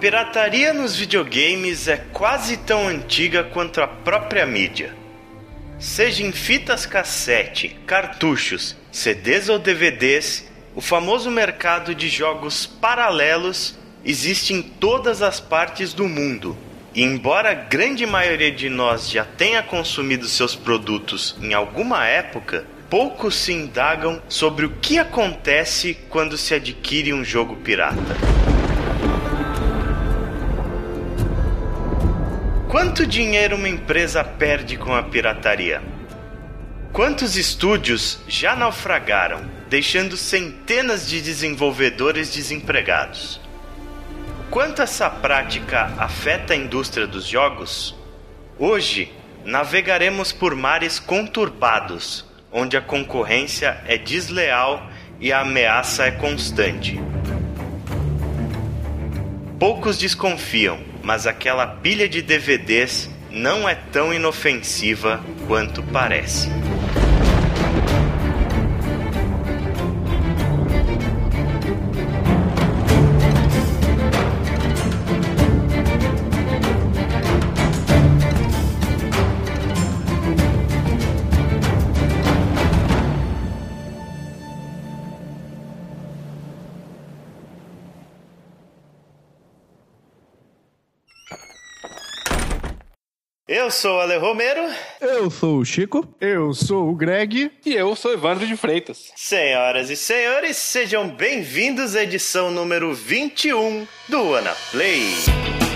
pirataria nos videogames é quase tão antiga quanto a própria mídia. Seja em fitas cassete, cartuchos, CDs ou DVDs, o famoso mercado de jogos paralelos existe em todas as partes do mundo. E embora a grande maioria de nós já tenha consumido seus produtos em alguma época, poucos se indagam sobre o que acontece quando se adquire um jogo pirata. Quanto dinheiro uma empresa perde com a pirataria? Quantos estúdios já naufragaram, deixando centenas de desenvolvedores desempregados? Quanto essa prática afeta a indústria dos jogos? Hoje, navegaremos por mares conturbados, onde a concorrência é desleal e a ameaça é constante. Poucos desconfiam, mas aquela pilha de DVDs não é tão inofensiva quanto parece. Eu sou o Ale Romero. Eu sou o Chico. Eu sou o Greg. E eu sou Evandro de Freitas. Senhoras e senhores, sejam bem-vindos à edição número 21 do Ana Play.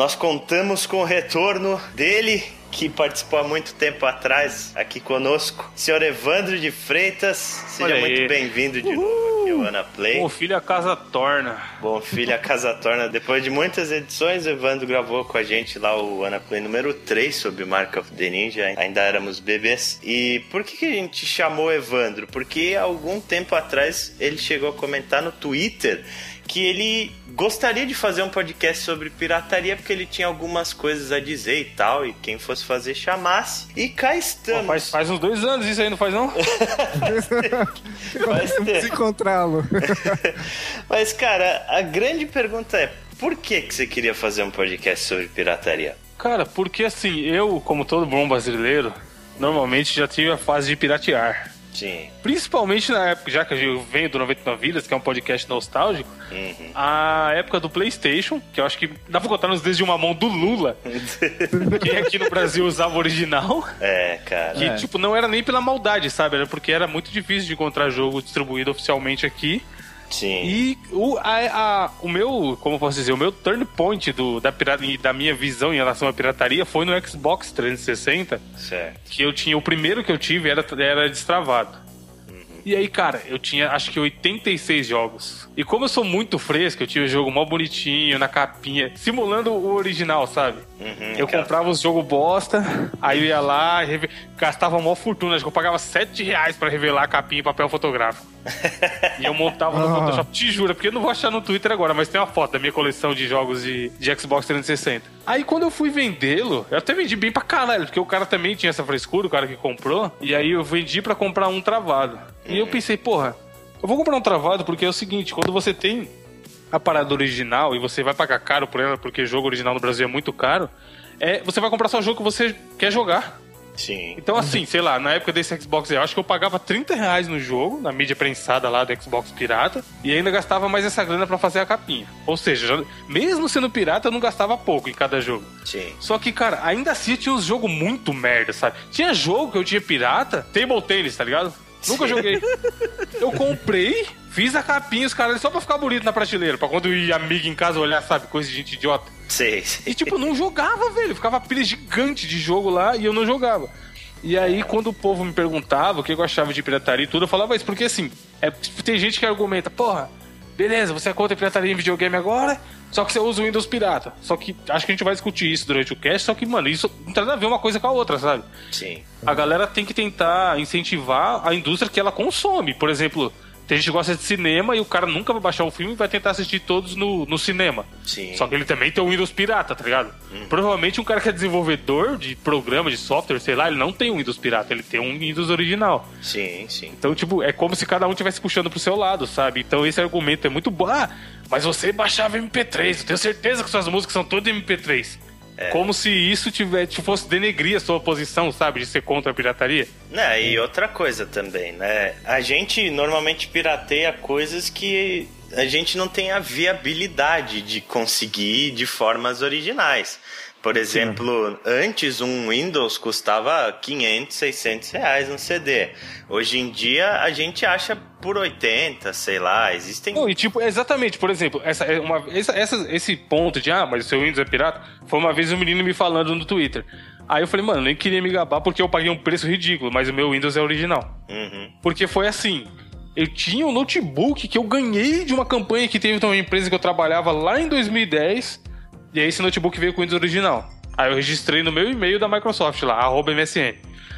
Nós contamos com o retorno dele, que participou há muito tempo atrás aqui conosco, senhor Evandro de Freitas. Seja muito bem-vindo de novo aqui ao Ana Play. Bom filho a casa torna. Bom, filho, a casa torna. Depois de muitas edições, Evandro gravou com a gente lá o Anaplay número 3 sobre Mark of the Ninja. Ainda éramos bebês. E por que, que a gente chamou Evandro? Porque algum tempo atrás ele chegou a comentar no Twitter que ele gostaria de fazer um podcast sobre pirataria porque ele tinha algumas coisas a dizer e tal. E quem fosse fazer, chamasse. E cá Pô, estamos. faz, faz uns dois anos isso aí, não faz não? Faz tempo. Vamos encontrá-lo. Mas, cara, a grande pergunta é: por que, que você queria fazer um podcast sobre pirataria? Cara, porque assim, eu, como todo bom brasileiro, normalmente já tive a fase de piratear. Sim. Principalmente na época, já que eu venho do 99 Vidas, que é um podcast nostálgico, Uhum. a época do PlayStation, que eu acho que dá pra contar nos dedos de uma mão do Lula, que aqui no Brasil usava o original. É, cara. Que, tipo, não era nem pela maldade, sabe? Era porque era muito difícil de encontrar jogo distribuído oficialmente aqui. Sim. E o, a, a- o meu, como eu posso dizer, o meu turn point do, da, pirata, da minha visão em relação à pirataria foi no Xbox 360, Certo. que eu tinha, o primeiro que eu tive era, era destravado. E aí, cara, eu tinha acho que 86 jogos. E como eu sou muito fresco, eu tinha o jogo mó bonitinho, na capinha, simulando o original, sabe? Uhum, Eu aquela- comprava os jogos bosta, aí eu ia lá, reve- gastava mó fortuna, acho que eu pagava 7 reais pra revelar a capinha em papel fotográfico. e eu montava no Ah. Photoshop, te juro, porque eu não vou achar no Twitter agora, mas tem uma foto da minha coleção de jogos de, de Xbox 360. Aí quando eu fui vendê-lo, eu até vendi bem pra caralho, porque o cara também tinha essa frescura, o cara que comprou, e aí eu vendi pra comprar um travado. E eu pensei, porra, eu vou comprar um travado porque é o seguinte, quando você tem a parada original e você vai pagar caro por ela, porque jogo original no Brasil é muito caro, é, você vai comprar só jogo que você quer jogar. Sim. Então, assim, sei lá, na época desse Xbox, eu acho que eu pagava 30 reais no jogo, na mídia prensada lá do Xbox Pirata, e ainda gastava mais essa grana pra fazer a capinha. Ou seja, já- mesmo sendo pirata, eu não gastava pouco em cada jogo. Sim. Só que, cara, ainda assim tinha uns jogos muito merda, sabe? Tinha jogo que eu tinha pirata, table tennis, tá ligado? Nunca joguei. Eu comprei, fiz a capinha, os caras só pra ficar bonito na prateleira, pra quando ir amigo em casa olhar, sabe, coisa de gente idiota. Sei, sei. E tipo, não jogava, velho. Ficava pilha gigante de jogo lá e eu não jogava. E aí, quando o povo me perguntava o que eu achava de pirataria e tudo, eu falava isso, porque assim, é, tem gente que argumenta, porra, beleza, você é contra a pirataria em videogame agora, só que você usa o Windows pirata. Só que acho que a gente vai discutir isso durante o cast, só que, mano, isso não tem nada a ver uma coisa com a outra, sabe? Sim. A galera tem que tentar incentivar a indústria que ela consome. Por exemplo, tem gente que gosta de cinema e o cara nunca vai baixar o filme e vai tentar assistir todos no, no cinema. Sim. Só que ele também tem o Windows pirata, tá ligado? Provavelmente um cara que é desenvolvedor de programa, de software, sei lá, ele não tem um Windows pirata, ele tem um Windows original. Sim, sim. Então, tipo, é como se cada um estivesse puxando pro seu lado, sabe? Então esse argumento é muito bom. Ah, mas você baixava MP3, eu tenho certeza que suas músicas são todas MP3. Como se isso tivesse, fosse denegrir a sua posição, sabe? De ser contra a pirataria. Né, e outra coisa também, né? A gente normalmente pirateia coisas que a gente não tem a viabilidade de conseguir de formas originais. Por exemplo, antes um Windows custava 500, 600 reais no CD. Hoje em dia a gente acha por 80, sei lá, existem... Não, e tipo, exatamente, por exemplo, essa, é uma, essa, essa- esse ponto de, ah, mas o seu Windows é pirata, foi uma vez um menino me falando no Twitter. Aí eu falei, mano, nem queria me gabar porque eu paguei um preço ridículo, mas o meu Windows é original. Uhum. Porque foi assim. Eu tinha um notebook que eu ganhei de uma campanha que teve uma empresa que eu trabalhava lá em 2010. E aí esse notebook veio com o Windows original. Aí eu registrei no meu e-mail da Microsoft lá, arroba MSN.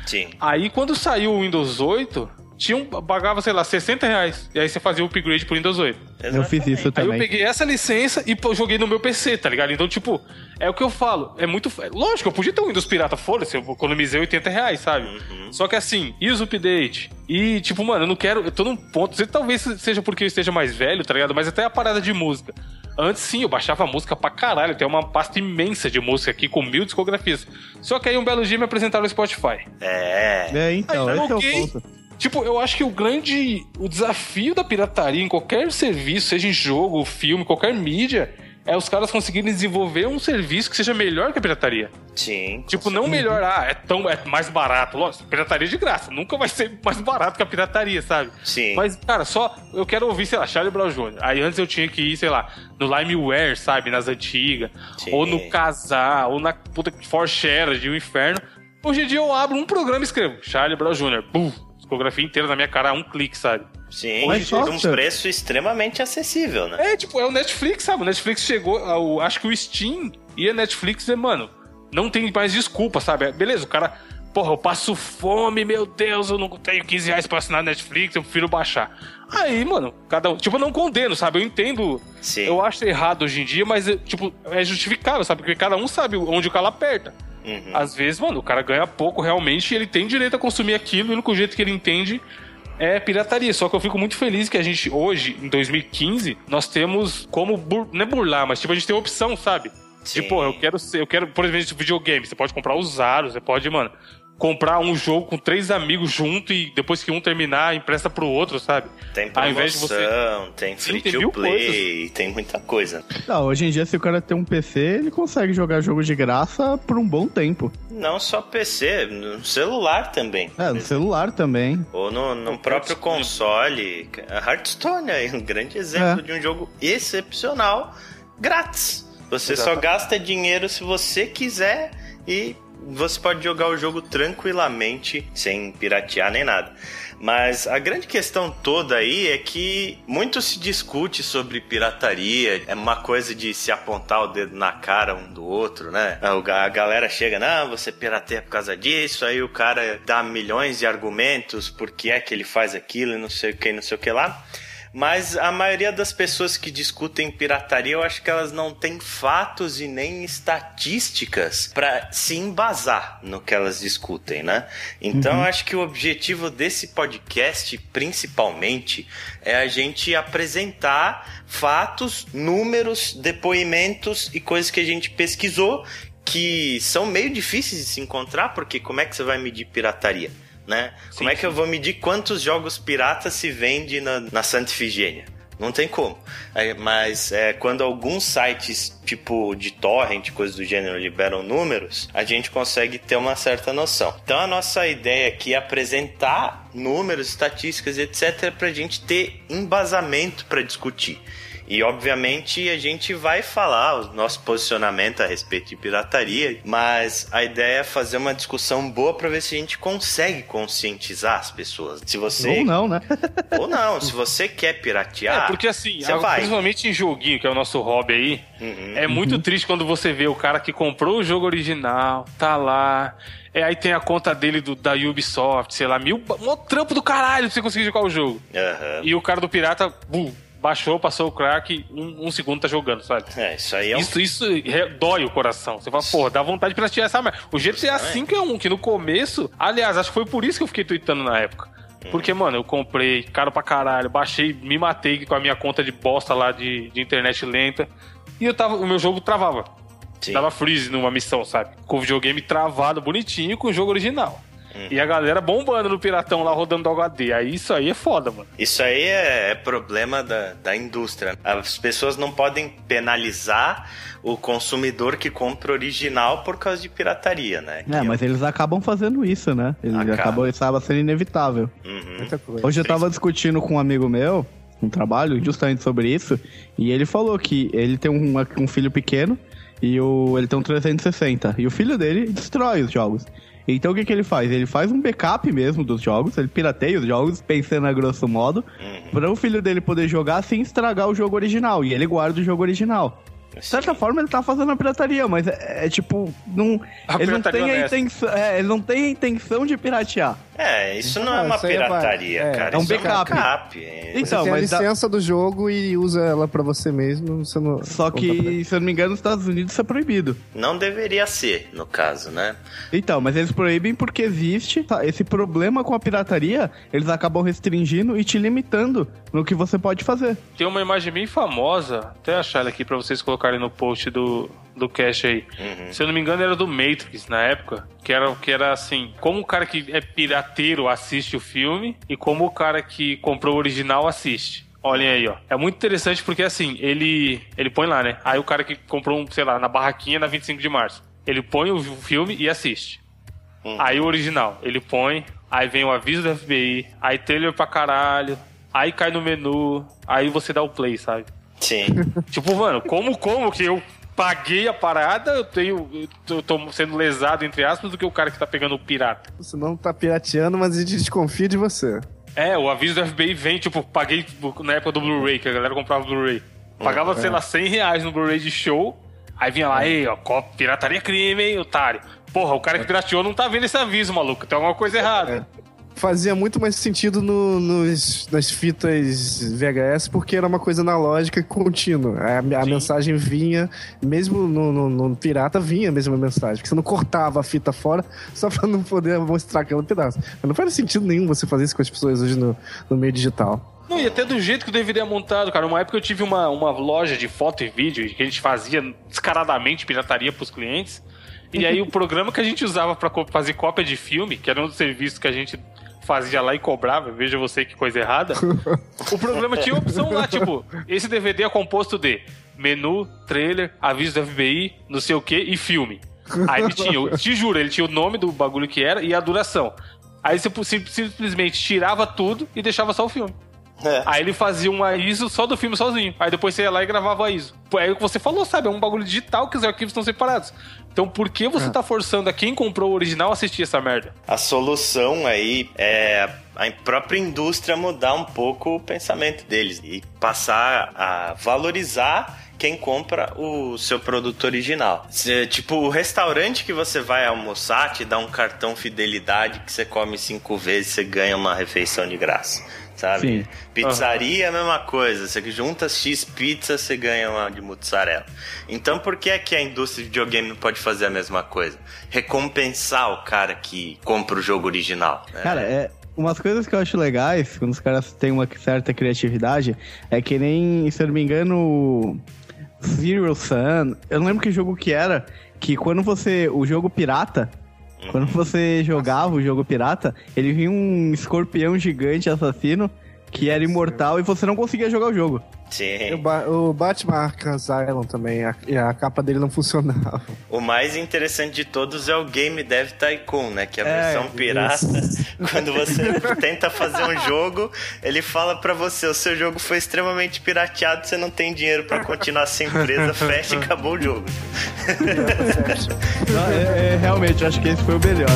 Sim. Aí quando saiu o Windows 8, tinha um, pagava, sei lá, 60 reais. E aí você fazia o upgrade pro Windows 8. Eu fiz isso Aí eu também. peguei essa licença e pô, joguei no meu PC, tá ligado? Então, tipo, é o que eu falo. É muito. Lógico, eu podia ter um Windows pirata, foda-se, eu economizei 80 reais, sabe? Só que assim, e os update? E, tipo, mano, eu não quero. Eu tô num ponto. Talvez seja porque eu esteja mais velho, tá ligado? Mas até a parada de música. Antes sim, eu baixava música pra caralho. Tem uma pasta imensa de música aqui com mil discografias. Só que aí um belo dia me apresentaram o Spotify. É. É, então, Aí, esse é ok. o ponto. Tipo, eu acho que o grande. O desafio da pirataria em qualquer serviço, seja em jogo, filme, qualquer mídia, é os caras conseguirem desenvolver um serviço que seja melhor que a pirataria. Sim. Tipo, não melhor, ah, é tão é mais barato. Lógico, pirataria é de graça. Nunca vai ser mais barato que a pirataria, sabe? Sim. Mas, cara, só eu quero ouvir, sei lá, Charlie Brown Jr. Aí antes eu tinha que ir, sei lá, no Limeware, sabe? Nas antigas. Sim. Ou no Casar, ou na puta Forshare de um inferno. Hoje em dia eu abro um programa e escrevo Charlie Brown Jr. Bum! Discografia inteira na minha cara a um clique, sabe? Sim, Mas de um preço extremamente acessível, né? É, tipo, é o Netflix, sabe? O Netflix chegou, ao, acho que o Steam e a Netflix, é, mano, não tem mais desculpa, sabe? É, Beleza, o cara, porra, eu passo fome, meu Deus, eu não tenho 15 reais pra assinar Netflix, eu prefiro baixar. Aí, mano, cada um, tipo, eu não condeno, sabe? Eu entendo, Sim. eu acho errado hoje em dia, mas, é, tipo, é justificável, sabe? Porque cada um sabe onde o calo aperta. Uhum. Às vezes, mano, o cara ganha pouco realmente e ele tem direito a consumir aquilo e o único jeito que ele entende é pirataria. Só que eu fico muito feliz que a gente, hoje, em 2015, nós temos como. Bur... Não é burlar, mas tipo, a gente tem opção, sabe? Sim. De, pô, eu quero ser, eu quero, por exemplo, videogame. Você pode comprar usado, você pode, mano, comprar um jogo com três amigos junto e depois que um terminar, empresta pro outro, sabe? Tem Ao invés de promoção, você- tem Sim, free tem to play, tem muita coisa. Não, hoje em dia, se o cara tem um PC, ele consegue jogar jogo de graça por um bom tempo. Não só PC, no celular também. É, no celular também. Ou no, no próprio console. A Hearthstone é um grande exemplo É. de um jogo excepcional, grátis. Você só gasta dinheiro se você quiser e você pode jogar o jogo tranquilamente, sem piratear nem nada. Mas a grande questão toda aí é que muito se discute sobre pirataria, é uma coisa de se apontar o dedo na cara um do outro, né? A galera chega, não, você pirateia por causa disso, aí o cara dá milhões de argumentos por que é que ele faz aquilo e não sei o que, não sei o que lá. Mas a maioria das pessoas que discutem pirataria, eu acho que elas não têm fatos e nem estatísticas para se embasar no que elas discutem, né? Então, eu acho que o objetivo desse podcast, principalmente, é a gente apresentar fatos, números, depoimentos e coisas que a gente pesquisou que são meio difíceis de se encontrar, porque como é que você vai medir pirataria? Né? Como é que eu vou medir quantos jogos piratas se vende na, na Santa Ifigênia? Não tem como. É, mas é, quando alguns sites, tipo de torrent, coisas do gênero, liberam números, a gente consegue ter uma certa noção. Então a nossa ideia aqui é apresentar números, estatísticas, etc., para a gente ter embasamento para discutir. E obviamente a gente vai falar o nosso posicionamento a respeito de pirataria, mas a ideia é fazer uma discussão boa para ver se a gente consegue conscientizar as pessoas. Se você Ou não, né? ou não, se você quer piratear, É, porque assim, você vai. principalmente em joguinho, que é o nosso hobby aí, Uhum. é muito triste quando você vê o cara que comprou o jogo original, tá lá. É, aí tem a conta dele do, da Ubisoft, sei lá, mil. Um trampo do caralho pra você conseguir jogar o jogo. Aham. E o cara do pirata, bum, baixou, passou o crack, um, um segundo tá jogando, sabe? É, isso aí é um Isso, isso dói o coração. Você fala, porra, dá vontade de piratear essa merda. O GTA V é um que no começo, aliás, acho que foi por isso que eu fiquei tweetando na época. Porque, mano, eu comprei, caro pra caralho, baixei, me matei com a minha conta de bosta lá de, de internet lenta. E eu tava, o meu jogo travava. Sim. Dava freeze numa missão, sabe? Com o videogame travado, bonitinho, com o jogo original. E a galera bombando no piratão lá, rodando do HD. Aí isso aí é foda, mano. Isso aí é, é problema da, da indústria. As pessoas não podem penalizar o consumidor que compra original por causa de pirataria, né? É, Que mas eles acabam fazendo isso, né? Eles Acaba. acabam, isso acaba sendo inevitável. Uhum. Muita coisa. Hoje eu tava discutindo com um amigo meu, um trabalho, justamente sobre isso, e ele falou que ele tem um, um filho pequeno e o, ele tem um 360, e o filho dele destrói os jogos. Então o que, que ele faz? Ele faz um backup mesmo dos jogos, ele pirateia os jogos, pensando a grosso modo, Uhum. para o filho dele poder jogar sem estragar o jogo original, e ele guarda o jogo original. De certa forma, ele tá fazendo a pirataria, mas é, é tipo. Não, A ele, não tem a intenção, é, ele não tem a intenção de piratear. É, isso não é Ah, uma é pirataria, é, cara. é um isso backup. É um backup. É- Então, você tem a dá- licença do jogo e usa ela pra você mesmo. Você não, Só que, se eu não me engano, nos Estados Unidos isso é proibido. Não deveria ser, no caso, né? Então, mas eles proíbem porque existe tá, esse problema com a pirataria, eles acabam restringindo e te limitando no que você pode fazer. Tem uma imagem bem famosa, até achar ela aqui pra vocês colocarem no post do, do cache aí. Uhum. Se eu não me engano, era do Matrix na época. Que era, que era assim: como o cara que é pirateiro assiste o filme e como o cara que comprou o original assiste. Olhem aí, ó. É muito interessante porque assim, ele ele põe lá, né? Aí o cara que comprou um, sei lá, na barraquinha na 25 de março. Ele põe o filme e assiste. Uhum. Aí o original, ele põe, aí vem o aviso do FBI, aí trailer pra caralho, aí cai no menu, aí você dá o play, sabe? Sim. Tipo, mano, como, como que eu paguei a parada, eu tenho. Eu tô- eu tô sendo lesado, entre aspas, do que o cara que tá pegando o pirata. Você não tá pirateando, mas a gente desconfia de você. É, o aviso do FBI vem, tipo, paguei tipo, na época do Blu-ray, que a galera comprava Blu-ray. Pagava, sei lá, 100 reais no Blu-ray de show. Aí vinha lá, ei, ó, pirataria é crime, hein, otário. Porra, o cara que pirateou não tá vendo esse aviso, maluco. Tem alguma coisa errada. Fazia muito mais sentido no- nos, nas fitas VHS porque era uma coisa analógica e contínua. A, a mensagem vinha, mesmo no, no- no pirata, vinha a mesma mensagem. Porque você não cortava a fita fora só pra não poder mostrar aquele pedaço. Mas não faz sentido nenhum você fazer isso com as pessoas hoje no, no meio digital. Não, e até do jeito que o DVD é montado, cara. Uma época eu tive uma, uma loja de foto e vídeo que a gente fazia descaradamente pirataria pros clientes. E aí o programa que a gente usava pra co- fazer cópia de filme, que era um dos serviços que a gente fazia lá e cobrava, veja você que coisa errada. o programa tinha opção lá, tipo, esse DVD é composto de menu, trailer, aviso do FBI, não sei o que e filme. Aí ele tinha, te juro, ele tinha o nome do bagulho que era e a duração. Aí você sim- simplesmente tirava tudo e deixava só o filme. É. Aí ele fazia uma ISO só do filme sozinho. Aí depois você ia lá e gravava a ISO. É o que você falou, sabe? É um bagulho digital que os arquivos estão separados. Então por que você tá forçando a quem comprou o original a assistir essa merda? A solução aí é a própria indústria mudar um pouco o pensamento deles e passar a valorizar quem compra o seu produto original. Se, tipo, o restaurante que você vai almoçar te dá um cartão fidelidade que você come cinco vezes você ganha uma refeição de graça. Sabe? Sim. Pizzaria é a mesma coisa. Você junta X pizza, você ganha uma de mozzarella. Então por que é que a indústria de videogame não pode fazer a mesma coisa? Recompensar o cara que compra o jogo original. né? Cara, é. Umas coisas que eu acho legais, quando os caras têm uma certa criatividade, é que nem, se eu não me engano, Zero Sun. Eu não lembro que jogo que era, que quando você. O jogo pirata. Quando você jogava o jogo pirata, ele vinha um escorpião gigante assassino que era imortal e você não conseguia jogar o jogo. Sim. O, ba o Batman Arkham Asylum também, a, a, capa dele não funcionava. O mais interessante de todos é o Game Dev Tycoon, né? Que é a é, versão pirata. Quando você tenta fazer um jogo, ele fala para você: o seu jogo foi extremamente pirateado, você não tem dinheiro para continuar sem empresa, fecha e acabou o jogo. não, é, é, realmente, acho que esse foi o melhor.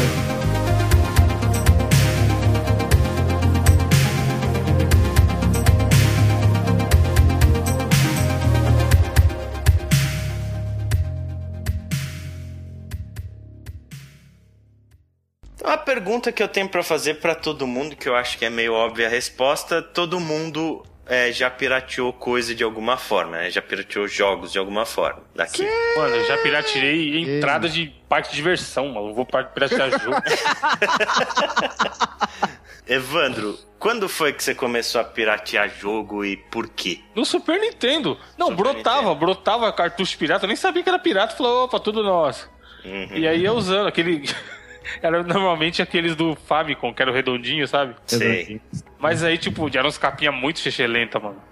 Pergunta que eu tenho para fazer para todo mundo, que eu acho que é meio óbvia a resposta: todo mundo é, já pirateou coisa de alguma forma, né? Já pirateou jogos de alguma forma. Daqui. Sim. Mano, eu já pirateei entrada de parque de diversão, mano. Vou piratear jogo. Evandro, quando foi que você começou a piratear jogo e por quê? No Super Nintendo. Não, Super brotava, Nintendo. brotava cartucho pirata. Eu nem sabia que era pirata. Falou, opa, tudo nosso. Uhum. E aí eu usando aquele. Era normalmente aqueles do Famicom, que era o redondinho, sabe? Sim. Mas aí, tipo, eram uns capinha muito lenta, mano.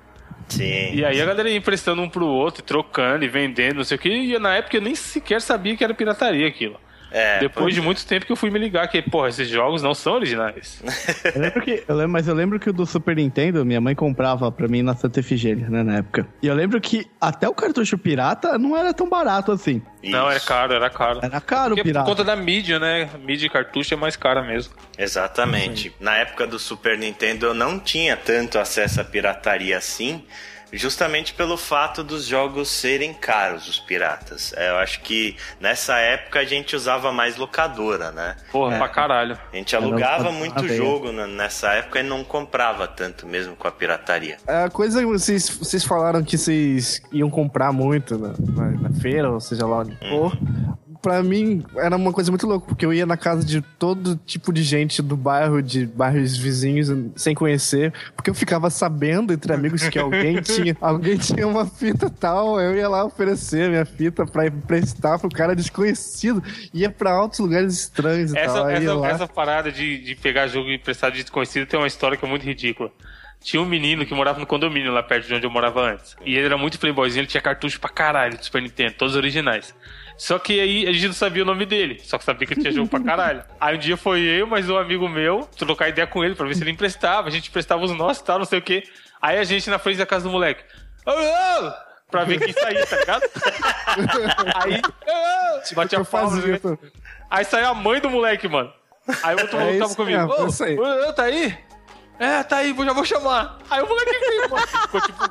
Sim. E aí a galera ia emprestando um pro outro, trocando e vendendo, não sei o que. E na época eu nem sequer sabia que era pirataria aquilo. É, Depois de é. muito tempo que eu fui me ligar que, porra, esses jogos não são originais. eu lembro que, eu lembro, mas eu lembro que o do Super Nintendo, minha mãe comprava pra mim na Santa Efigênia, né, na época. E eu lembro que até o cartucho pirata não era tão barato assim. Não, era caro, era caro. Era caro Porque pirata. Por conta da mídia, né? Mídia e cartucho é mais cara mesmo. Exatamente. Uhum. Na época do Super Nintendo eu não tinha tanto acesso à pirataria assim justamente pelo fato dos jogos serem caros, os piratas. É, eu acho que nessa época a gente usava mais locadora, né? Porra, é, pra caralho. A gente alugava muito jogo nessa época e não comprava tanto mesmo com a pirataria. A coisa que vocês, vocês falaram que vocês iam comprar muito na, na, na feira, ou seja lá onde for. Hum pra mim era uma coisa muito louca, porque eu ia na casa de todo tipo de gente do bairro, de bairros vizinhos, sem conhecer, porque eu ficava sabendo entre amigos que alguém tinha, alguém tinha uma fita tal, eu ia lá oferecer minha fita pra emprestar pro cara desconhecido, ia pra altos lugares estranhos e essa, tal. Essa, essa parada de, de pegar jogo emprestado de desconhecido tem uma história que é muito ridícula. Tinha um menino que morava no condomínio lá perto de onde eu morava antes. E ele era muito playboyzinho, ele tinha cartucho pra caralho do Super Nintendo, todos originais. Só que aí a gente não sabia o nome dele, só que sabia que ele tinha jogo pra caralho. Aí um dia foi eu, mas um amigo meu, trocar ideia com ele pra ver se ele emprestava. A gente emprestava os nossos e tal, não sei o quê. Aí a gente na frente da casa do moleque. Ô, ô! Pra ver quem saía, tá ligado? aí, ô! Batia a pausa. Né? Aí saiu a mãe do moleque, mano. Aí o outro é maluco tava comigo. Ô, ô, tá aí? É, tá aí, já vou chamar. Aí o moleque veio, mano. Ficou tipo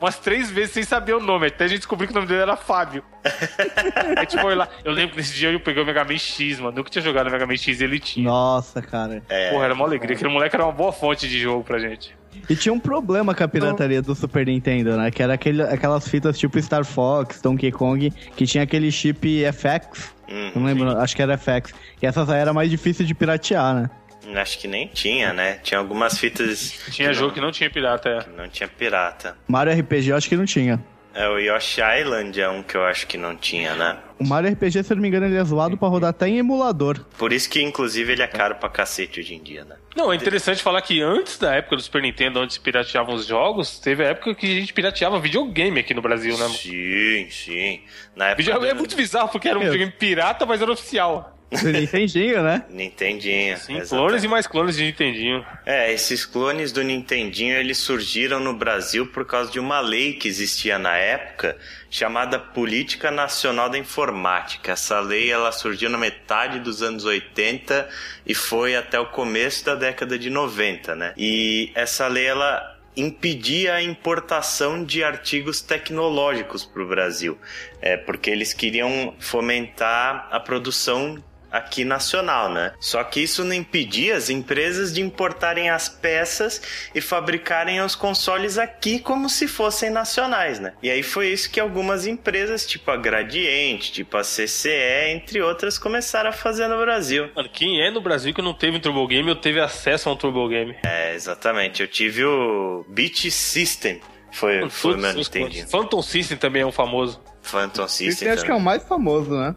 umas três vezes sem saber o nome. Até a gente descobriu que o nome dele era Fábio. a gente foi lá. Eu lembro que nesse dia eu peguei o Mega Man X, mano. Nunca tinha jogado o Mega Man X e ele tinha. Nossa, cara. É, Porra, era uma alegria. Aquele moleque era uma boa fonte de jogo pra gente. E tinha um problema com a pirataria do Super Nintendo, né? Que era aquele, aquelas fitas tipo Star Fox, Donkey Kong, que tinha aquele chip FX. Hum, não lembro, sim. acho que era FX. E essas aí era mais difícil de piratear, né? Acho que nem tinha, né? Tinha algumas fitas. Tinha que jogo não, que não tinha pirata, é. Que não tinha pirata. Mario RPG eu acho que não tinha. É, o Yoshi Island é um que eu acho que não tinha, né? O Mario RPG, se eu não me engano, ele é zoado pra rodar até em emulador. Por isso que, inclusive, ele é caro pra cacete hoje em dia, né? Não, é interessante falar que antes da época do Super Nintendo, onde se pirateavam os jogos, teve a época que a gente pirateava videogame aqui no Brasil, né? Sim, sim. Na época videogame do... é muito bizarro, porque era um videogame pirata, mas era oficial. Nintendinho, né? Nintendinho. Sim, exatamente. clones e mais clones de Nintendinho. É, esses clones do Nintendinho, eles surgiram no Brasil por causa de uma lei que existia na época, chamada Política Nacional da Informática. Essa lei, ela surgiu na metade dos anos 80 e foi até o começo da década de 90, né? E essa lei, ela impedia a importação de artigos tecnológicos para o Brasil, é, porque eles queriam fomentar a produção aqui nacional, né? Só que isso não impedia as empresas de importarem as peças e fabricarem os consoles aqui como se fossem nacionais, né? E aí foi isso que algumas empresas, tipo a Gradiente, tipo a CCE, entre outras, começaram a fazer no Brasil. Mano, quem é no Brasil que não teve um Turbo Game ou teve acesso a um Turbo Game? É, exatamente. Eu tive o Beat System. Foi, foi o meu Nintendinho. Phantom System também é um famoso. Phantom System. Esse acho que é o mais famoso, né?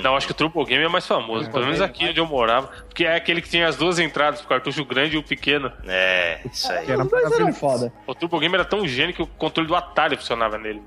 Não, acho que o Turbo Game é mais famoso, pelo menos aqui onde eu morava. Porque é aquele que tinha as duas entradas, o cartucho grande e o pequeno. É, isso aí. Que era Os dois eram foda. O Turbo Game era tão gênio que o controle do Atari funcionava nele.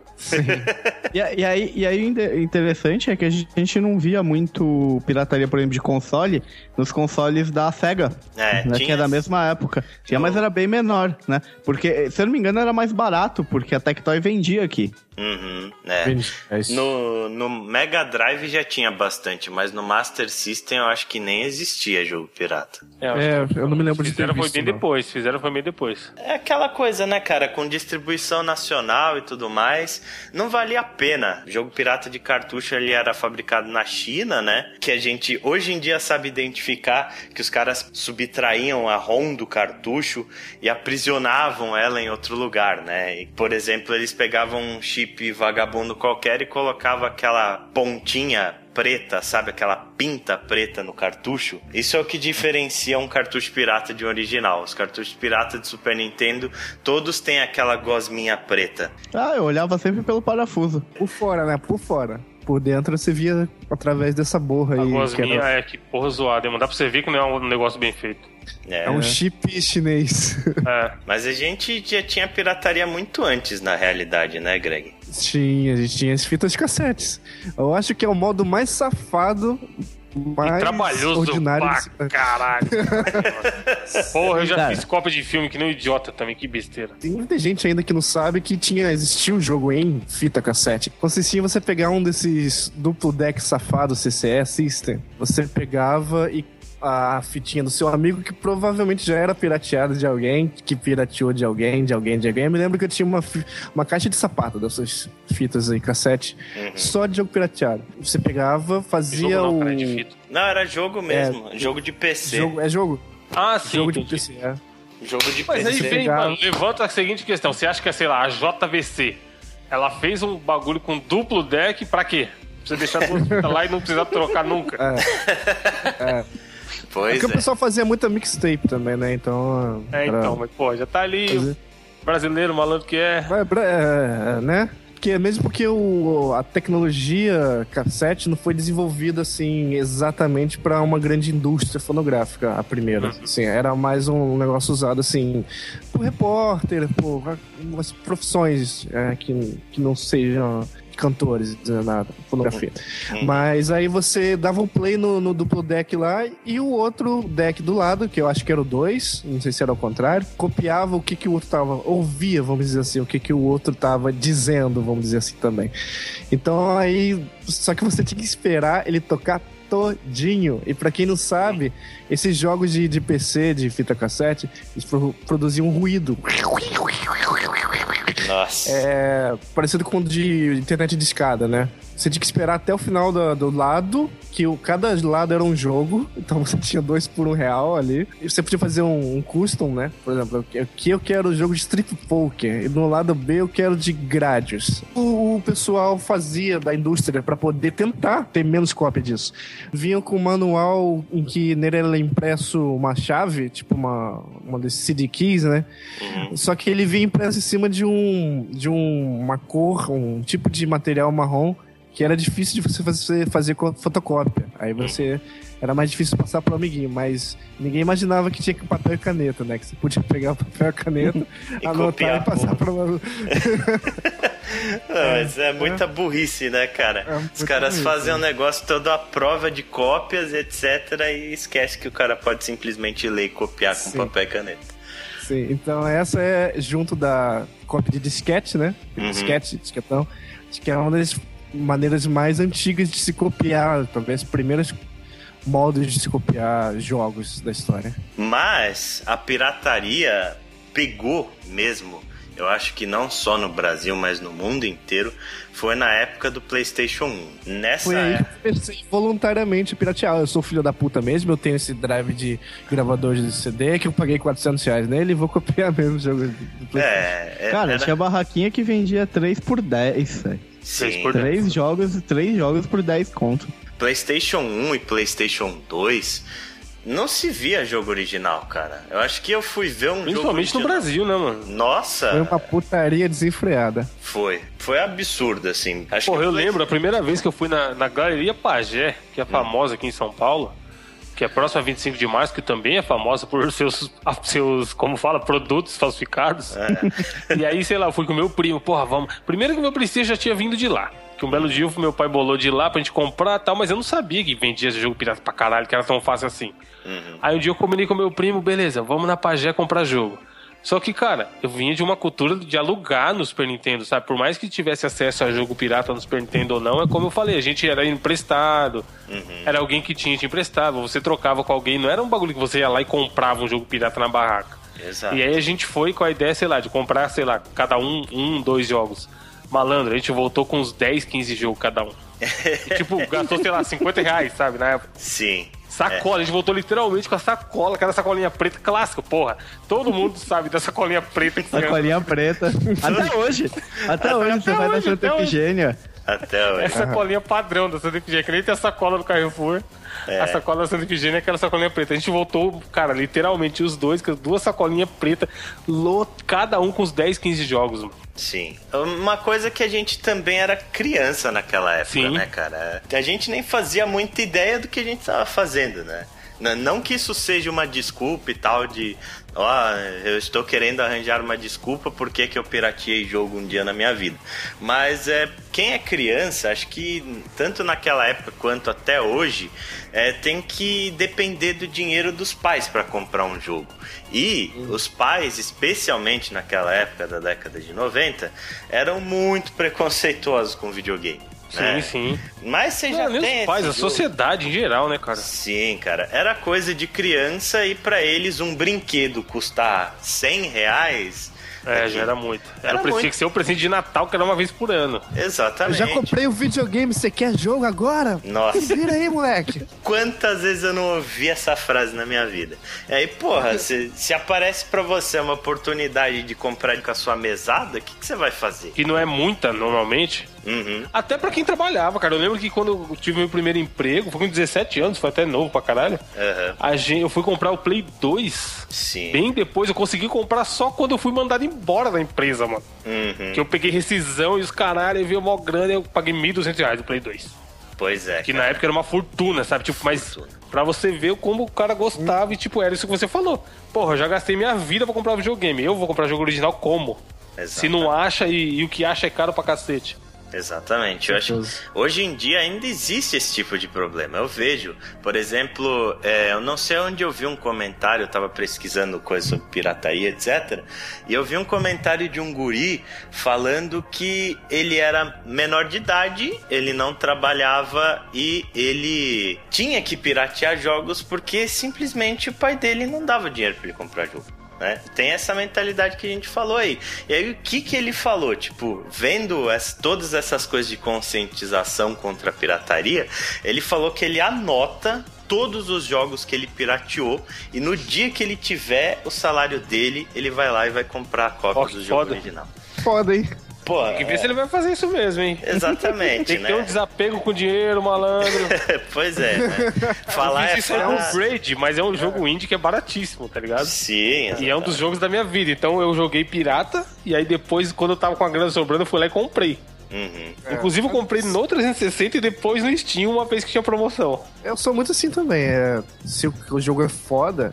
E, e aí, e aí interessante é que a gente não via muito pirataria, por exemplo, de console nos consoles da SEGA. É, né, tinha- Que é da mesma época. Tinha, mas era bem menor, né? Porque, se eu não me engano, era mais barato, porque a Tectoy vendia aqui. Uhum, é. É isso. No, no Mega Drive já tinha bastante, mas no Master System eu acho que nem existia jogo pirata. É, eu não me lembro de ter Fizeram foi bem não. depois, fizeram foi bem depois. É aquela coisa, né, cara? Com distribuição nacional e tudo mais, não valia a pena. O jogo pirata de cartucho ele era fabricado na China, né? Que a gente hoje em dia sabe identificar que os caras subtraíam a ROM do cartucho e aprisionavam ela em outro lugar, né? E, por exemplo, eles pegavam um chip vagabundo qualquer e colocavam aquela pontinha preta, sabe? Aquela pinta preta no cartucho. Isso é o que diferencia um cartucho pirata de um original. Os cartuchos pirata de Super Nintendo, todos têm aquela gosminha preta. Ah, eu olhava sempre pelo parafuso. Por fora, né? Por fora. Por dentro você via através dessa borra A aí. que gosminha era- é que porra zoada, hein? Dá pra você ver que não é um negócio bem feito. É, É um chip chinês. É. Mas a gente já tinha pirataria muito antes, na realidade, né, Greg? Tinha, a gente tinha as fitas cassetes. Eu acho que é o modo mais safado, mais trabalhoso ordinário. pra caralho. Porra, eu já Cara. fiz cópia de filme que nem um idiota também, que besteira. Tem muita gente ainda que não sabe que tinha existia um jogo em fita cassete. Consistia em você pegar um desses duplo deck safado CCE System, você pegava e a fitinha do seu amigo que provavelmente já era pirateada de alguém, que pirateou de alguém, de alguém, de alguém. Eu me lembro que eu tinha uma, uma caixa de sapato dessas fitas aí, cassete, só de jogo pirateado. Você pegava, fazia Jogo não, o. cara, é de fita. Não, era jogo mesmo. Jogo de PC. Jogo, é jogo. Ah, sim. jogo de entendi. PC, é. Jogo de Mas aí PC. vem, pegar- mano, levanta a seguinte questão. Você acha que é, sei lá, a JVC, ela fez um bagulho com duplo deck pra quê? Pra você deixar duas fitas lá e não precisar trocar nunca. É Pois Porque o é. pessoal fazia muita mixtape também, né? Então. É, era- então, mas pô, já tá ali, Fazer- o brasileiro, malandro que é. Pra- é, né? Porque mesmo porque o, a tecnologia cassete não foi desenvolvida assim exatamente para uma grande indústria fonográfica a primeira. Assim, era mais um negócio usado assim por repórter, por umas profissões é, que, que não sejam cantores, nada, fonografia. Mas aí você dava um play no, no duplo deck lá e o outro deck do lado, que eu acho que era o 2, não sei se era o contrário, copiava o que, que o outro tava, ouvia, vamos dizer assim, o que, que o outro tava dizendo, vamos dizer assim também. Então aí, só que você tinha que esperar ele tocar todinho. E pra quem não sabe, esses jogos de, de PC, de fita cassete, eles pro- produziam um ruído. Nossa. É, parecido com o de internet de escada, né? Você tinha que esperar até o final do, do lado, que o, cada lado era um jogo, então você tinha dois por um real ali. E você podia fazer um, um custom, né? Por exemplo, aqui eu quero o jogo de Strip Poker, e no lado B eu quero de Gradius. O, o pessoal fazia da indústria para poder tentar ter menos cópia disso. Vinham com um manual em que nele era impresso uma chave, tipo uma, uma desses CD keys, né? Só que ele vinha impresso em cima de um de um, uma cor, um tipo de material marrom que era difícil de você fazer, fazer fotocópia. Aí você era mais difícil passar pro amiguinho, mas ninguém imaginava que tinha que papel e caneta, né? Que você podia pegar o papel e a caneta, E anotar copiar, e passar para Ah, mas é muita burrice, né, cara? É Os caras burrice, fazem né? um negócio todo à prova de cópias, etc. E esquece que o cara pode simplesmente ler e copiar com Sim. papel e caneta. Sim, então essa é junto da cópia de disquete, né? Uhum. Disquete, disquetão. Acho que é uma das maneiras mais antigas de se copiar, talvez as primeiras modos de se copiar jogos da história. Mas a pirataria pegou mesmo. Eu acho que não só no Brasil, mas no mundo inteiro, foi na época do PlayStation 1. Nessa Foi aí que época. eu comecei voluntariamente a piratear. Eu sou filho da puta mesmo, eu tenho esse drive de gravador de CD que eu paguei 400 reais nele e vou copiar mesmo o jogo do PlayStation. É, é, Cara, era- tinha barraquinha que vendia 3 por 10, velho. Sim, por Três jogos, três jogos por 10 conto. PlayStation 1 e PlayStation 2 não se via jogo original, cara. Eu acho que eu fui ver um Principalmente jogo no. Brasil, né, mano? Nossa, Foi uma putaria desenfreada. foi. Foi absurdo, assim. Acho Porra, que eu foi- lembro a primeira vez que eu fui na, na Galeria Pagé, que é famosa aqui em São Paulo, que é próxima a 25 de março, que também é famosa por seus, seus como fala, produtos falsificados. E aí, sei lá, eu fui com meu primo, porra, vamos. Primeiro que meu PlayStation já tinha vindo de lá. Que um belo dia meu pai bolou de lá pra gente comprar e tal, mas eu não sabia que vendia esse jogo pirata pra caralho, que era tão fácil assim. Aí um dia eu combinei com meu primo, beleza, vamos na Pagé comprar jogo. Só que, cara, eu vinha de uma cultura de alugar no Super Nintendo, sabe? Por mais que tivesse acesso a jogo pirata no Super Nintendo ou não, é como eu falei, a gente era emprestado, era alguém que tinha te emprestava, você trocava com alguém, não era um bagulho que você ia lá e comprava um jogo pirata na barraca. Exato. E aí a gente foi com a ideia, sei lá, de comprar, sei lá, cada um, um, dois jogos. Malandro, a gente voltou com uns 10, 15 jogos cada um. E, tipo, gastou, sei lá, 50 reais, sabe, na época. Sim. Sacola, a gente voltou literalmente com a sacola, aquela sacolinha preta clássica, porra. Todo mundo sabe da sacolinha preta que você Sacolinha preta. Até hoje. Até hoje você vai na hoje, Santa até hoje. Efigênia. Até hoje. É sacolinha padrão da Santa Efigênia, que nem tem a sacola do Carrefour. É. A sacola da Santa Efigênia é aquela sacolinha preta. A gente voltou, cara, literalmente os dois, duas sacolinhas pretas, cada um com uns 10, 15 jogos, mano. Sim. Uma coisa que a gente também era criança naquela época, Sim. né, cara? A gente nem fazia muita ideia do que a gente tava fazendo, né? N- Não que isso seja uma desculpa e tal de, ó, eu estou querendo arranjar uma desculpa porque que eu pirateei jogo um dia na minha vida. Mas é quem é criança, acho que tanto naquela época quanto até hoje, é, tem que depender do dinheiro dos pais para comprar um jogo. E os pais, especialmente naquela época da década de 90, eram muito preconceituosos com videogame. Sim, né? sim. Mas você já Não, nem tem os pais, a jogo. sociedade em geral, né, cara? Sim, cara. Era coisa de criança e pra eles um brinquedo custar 100 reais. É, aqui. já era muito. Era, Era o presente muito. que ser o presente de Natal, que era uma vez por ano. Eu Exatamente. já comprei o videogame, você quer jogo agora? Nossa. Vira aí, moleque. Quantas vezes eu não ouvi essa frase na minha vida? E aí, porra, se, se aparece pra você uma oportunidade de comprar com a sua mesada, o que, que você vai fazer? Que não é muita, normalmente. Uhum. Até pra quem trabalhava, cara. Eu lembro que quando eu tive meu primeiro emprego, foi com 17 anos, foi até novo pra caralho. Aham. A gente, eu fui comprar o Play 2. Sim. Bem depois, eu consegui comprar só quando eu fui mandado embora da empresa, mano. Uhum. Que eu peguei rescisão e os caralho, eu vi mó grana e eu paguei 1.200 reais do Play 2. Pois é. Que cara. na época era uma fortuna, sabe? Tipo, mas Fortuna. pra você ver como o cara gostava e, tipo, era isso que você falou. Porra, eu já gastei minha vida pra comprar videogame. Eu vou comprar jogo original como? Se não acha e, e o que acha é caro pra cacete. Exatamente. Eu acho hoje em dia ainda existe esse tipo de problema. Eu vejo, por exemplo, é, eu não sei onde eu vi um comentário, eu tava pesquisando coisa sobre pirataria, etc. E eu vi um comentário de um guri falando que ele era menor de idade, ele não trabalhava e ele tinha que piratear jogos porque simplesmente o pai dele não dava dinheiro para ele comprar jogo. Né? Tem essa mentalidade que a gente falou aí. E aí o que que ele falou? Tipo, vendo as- todas essas coisas de conscientização contra a pirataria, ele falou que ele anota todos os jogos que ele pirateou e no dia que ele tiver o salário dele, ele vai lá e vai comprar a cópia que do jogo foda. original. Foda, hein? Pô, Tem que ver é, se ele vai fazer isso mesmo, hein? exatamente, Tem que né? ter um desapego com o dinheiro, malandro. pois é, né? Falar é Isso é falar. upgrade, mas é um jogo indie que é baratíssimo, tá ligado? Sim, E é um exatamente. dos jogos da minha vida. Então eu joguei pirata, e aí depois, quando eu tava com a grana sobrando, eu fui lá e comprei. Uhum. Inclusive, eu comprei no 360 e depois no Steam, uma vez que tinha promoção. Eu sou muito assim também. é, se o, o jogo é foda,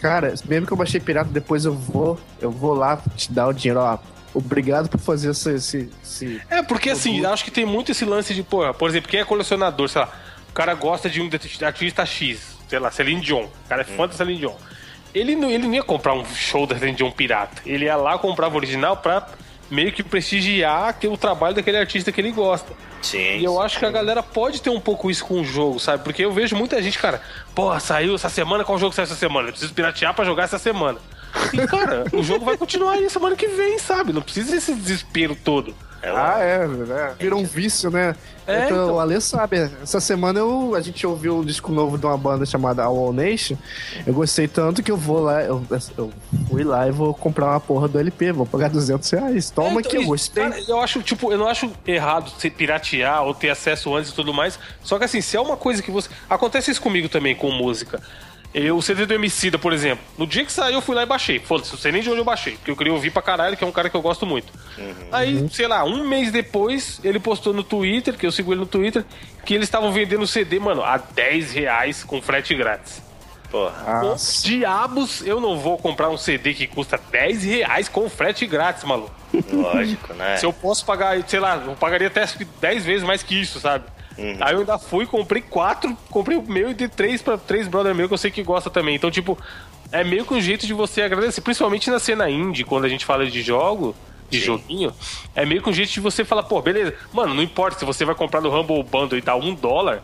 cara, mesmo que eu baixei pirata, depois eu vou, eu vou lá te dar o dinheiro, ó. Obrigado por fazer esse. esse, esse- É, porque assim, acho que tem muito esse lance de, porra, por exemplo, quem é colecionador, sei lá, o cara gosta de um artista X, sei lá, Celine Dion, o cara é fã da Celine Dion. Ele não, ele não ia comprar um show da Celine Dion pirata. Ele ia lá comprava o original pra meio que prestigiar que- o trabalho daquele artista que ele gosta. Sim. E eu acho que a galera pode ter um pouco isso com o jogo, sabe? Porque eu vejo muita gente, cara, porra, saiu essa semana, qual jogo saiu essa semana? Eu preciso piratear pra jogar essa semana. E, cara, o jogo vai continuar aí semana que vem, sabe? Não precisa desse desespero todo. É Ah, é, é. Virou um vício, né? É, Então, então. O Ale sabe. Essa semana eu, a gente ouviu um disco novo de uma banda chamada All Nation. Eu gostei tanto que eu vou lá, eu, eu fui lá e vou comprar uma porra do LP. Vou pagar 200 reais. Toma É, então, que eu gostei. cara, eu acho, tipo, eu não acho errado você piratear ou ter acesso antes e tudo mais. Só que assim, se é uma coisa que você. Acontece isso comigo também com música. Eu, o CD do Emicida, por exemplo, no dia que saiu eu fui lá e baixei. Foda-se, não sei nem de onde eu baixei, porque eu queria ouvir pra caralho, que é um cara que eu gosto muito. Aí, sei lá, um mês depois, ele postou no Twitter, que eu sigo ele no Twitter, que eles estavam vendendo o CD, mano, a 10 reais com frete grátis. Porra. Diabos, eu não vou comprar um CD que custa 10 reais com frete grátis, maluco. Lógico, né? Se eu posso pagar, sei lá, eu pagaria até acho que 10 vezes mais que isso, sabe? Aí eu ainda fui, comprei quatro, comprei o meu e dei três pra três brother meu que eu sei que gosta também. Então, tipo, é meio que um jeito de você agradecer, principalmente na cena indie, quando a gente fala de jogo, de Sim. joguinho, é meio que um jeito de você falar, pô, beleza, mano, não importa se você vai comprar no Humble Bundle e dá um dólar,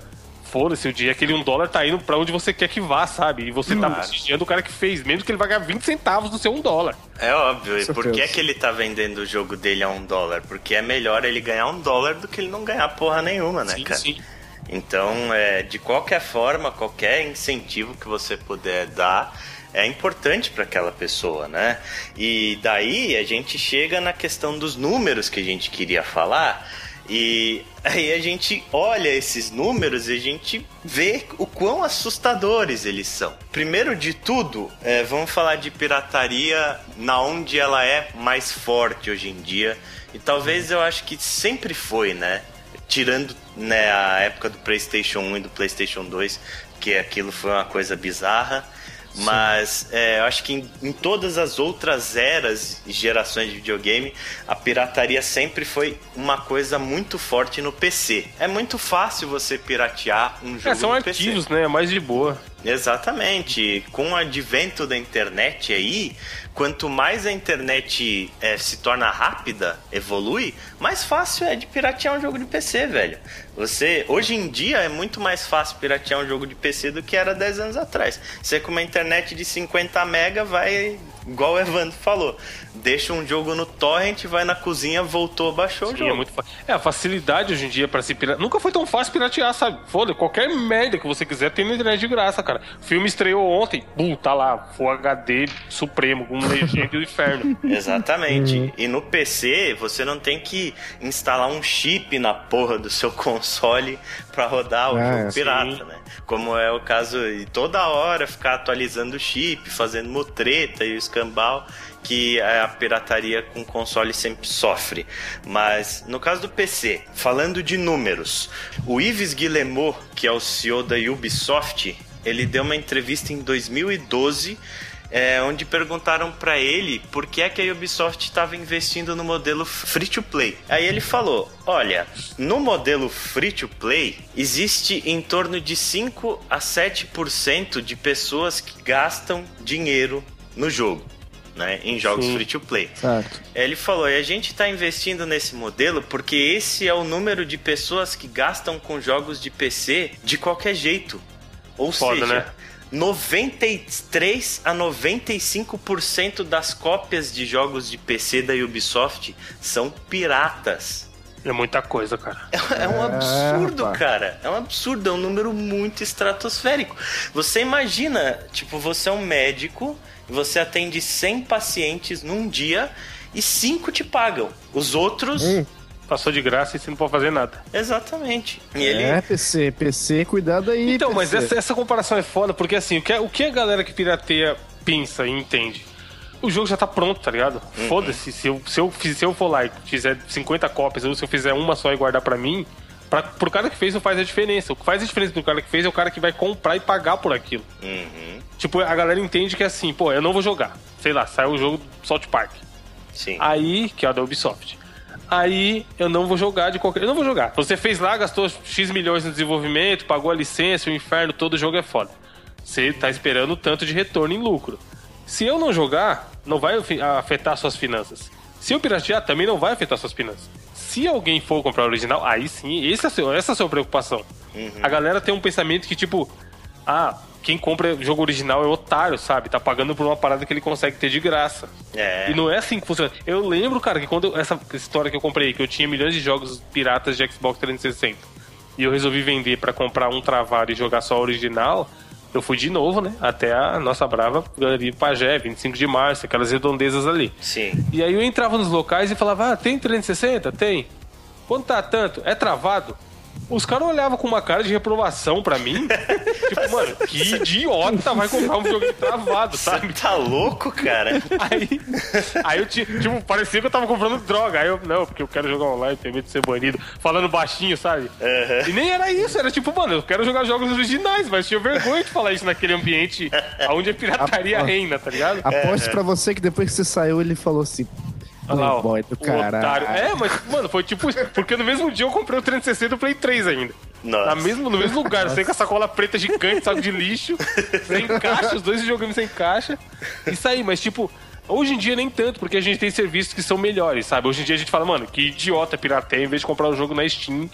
foda-se, o dia aquele um dólar tá indo pra onde você quer que vá, sabe? E você tá prestigiando o cara que fez, mesmo que ele vai ganhar 20 centavos do seu um dólar. É óbvio. E por que é que ele tá vendendo o jogo dele a um dólar? Porque é melhor ele ganhar um dólar do que ele não ganhar porra nenhuma, né, sim, cara? sim. Então, é, de qualquer forma, qualquer incentivo que você puder dar é importante para aquela pessoa, né? E daí a gente chega na questão dos números que a gente queria falar. E aí a gente olha esses números e a gente vê o quão assustadores eles são. Primeiro de tudo, é, vamos falar de pirataria na onde ela é mais forte hoje em dia. E talvez eu acho que sempre foi, né? tirando né, a época do PlayStation 1 e do PlayStation 2, que aquilo foi uma coisa bizarra. Mas é, eu acho que em, em todas as outras eras e gerações de videogame, a pirataria sempre foi uma coisa muito forte no PC. É muito fácil você piratear um jogo É, são no PC. arquivos, né? É mais de boa. Exatamente. Com o advento da internet aí, quanto mais a internet é, se torna rápida, evolui, mais fácil é de piratear um jogo de PC, velho. Você, hoje em dia, é muito mais fácil piratear um jogo de PC do que era 10 anos atrás. Você com uma internet de 50 mega vai, igual o Evandro falou, deixa um jogo no torrent, vai na cozinha, voltou, baixou o Sim, jogo. é muito fa- É, a facilidade hoje em dia pra se piratear. Nunca foi tão fácil piratear, sabe? Foda, qualquer merda que você quiser tem na internet de graça, cara. O filme estreou ontem, bum, tá lá, Full HD Supremo, com legenda do inferno. Exatamente. E no PC você não tem que instalar um chip na porra do seu console pra rodar o É, jogo sim. pirata, né? Como é o caso e toda hora ficar atualizando o chip, fazendo mutreta e o escambau que a pirataria com console sempre sofre. Mas no caso do PC, falando de números, o Yves Guillemot, que é o CEO da Ubisoft, ele deu uma entrevista em 2012 é, onde perguntaram pra ele por que é que a Ubisoft estava investindo no modelo free to play. Aí ele falou: "Olha, no modelo free to play existe em torno de 5 a 7% de pessoas que gastam dinheiro no jogo, né, em jogos Sim. free to play. Certo. Ele falou: e a gente está investindo nesse modelo porque esse é o número de pessoas que gastam com jogos de PC de qualquer jeito. Ou Foda, seja, né? 93 a 95% das cópias de jogos de PC da Ubisoft são piratas. É muita coisa, cara. É um absurdo, rapaz. cara. É um absurdo, é um número muito estratosférico. Você imagina, tipo, você é um médico e você atende 100 pacientes num dia e 5 te pagam. Os outros. Hum. Passou de graça e você não pode fazer nada. Exatamente. E ele. É, PC, PC, cuidado aí. Então, mas PC. essa, essa comparação é foda, porque assim, o que, a- o que a galera que pirateia pensa e entende? O jogo já tá pronto, tá ligado? Foda-se, se eu, se, eu, se eu for lá e fizer 50 cópias, ou se eu fizer uma só e guardar pra mim, pra, pro cara que fez não faz a diferença. O que faz a diferença do cara que fez é o cara que vai comprar e pagar por aquilo. Uhum, Tipo, a galera entende que é assim, pô, eu não vou jogar. Sei lá, saiu o jogo do Salt Park. sim. Aí, que é o da Ubisoft. Aí eu não vou jogar de qualquer. Eu não vou jogar. Você fez lá, gastou X milhões no desenvolvimento, pagou a licença, o inferno, todo jogo é foda. Você tá esperando tanto de retorno em lucro. Se eu não jogar, não vai afetar suas finanças. Se eu piratear, também não vai afetar suas finanças. Se alguém for comprar o original, aí sim, esse é seu, essa é a sua preocupação. A galera tem um pensamento que, tipo, ah, quem compra jogo original é otário, sabe? Tá pagando por uma parada que ele consegue ter de graça. É. E não é assim que funciona. Eu lembro, cara, que quando eu- essa história que eu comprei, que eu tinha milhões de jogos piratas de Xbox 360, e eu resolvi vender pra comprar um travado e jogar só o original, eu fui de novo, né? Até a nossa brava Galeria Pajé, 25 de março, aquelas redondezas ali. Sim. E aí eu entrava nos locais e falava, ah, tem 360? Tem. Quanto tá tanto? É travado? Os caras olhavam com uma cara de reprovação pra mim. tipo, mano, que idiota vai comprar um videogame travado, sabe? Você tá louco, cara? Aí, aí eu tinha, tipo, parecia que eu tava comprando droga. Aí eu, não, porque eu quero jogar online, tenho medo de ser banido. Falando baixinho, sabe? E nem era isso, era tipo, mano, eu quero jogar jogos originais, mas tinha vergonha de falar isso naquele ambiente onde a pirataria reina, tá ligado? Aposto pra você que depois que você saiu, ele falou assim. Olha lá, ó, Playboy do caralho. É, mas, mano, foi tipo isso. Porque no mesmo dia eu comprei o 360 e o Play 3 ainda. Nossa. Na mesmo, no mesmo lugar, sem com a sacola preta gigante, saco de lixo, sem caixa, os dois videogames sem caixa. Isso aí, mas tipo, hoje em dia nem tanto, porque a gente tem serviços que são melhores, sabe? Hoje em dia a gente fala, mano, que idiota pirateia em vez de comprar o jogo na Steam,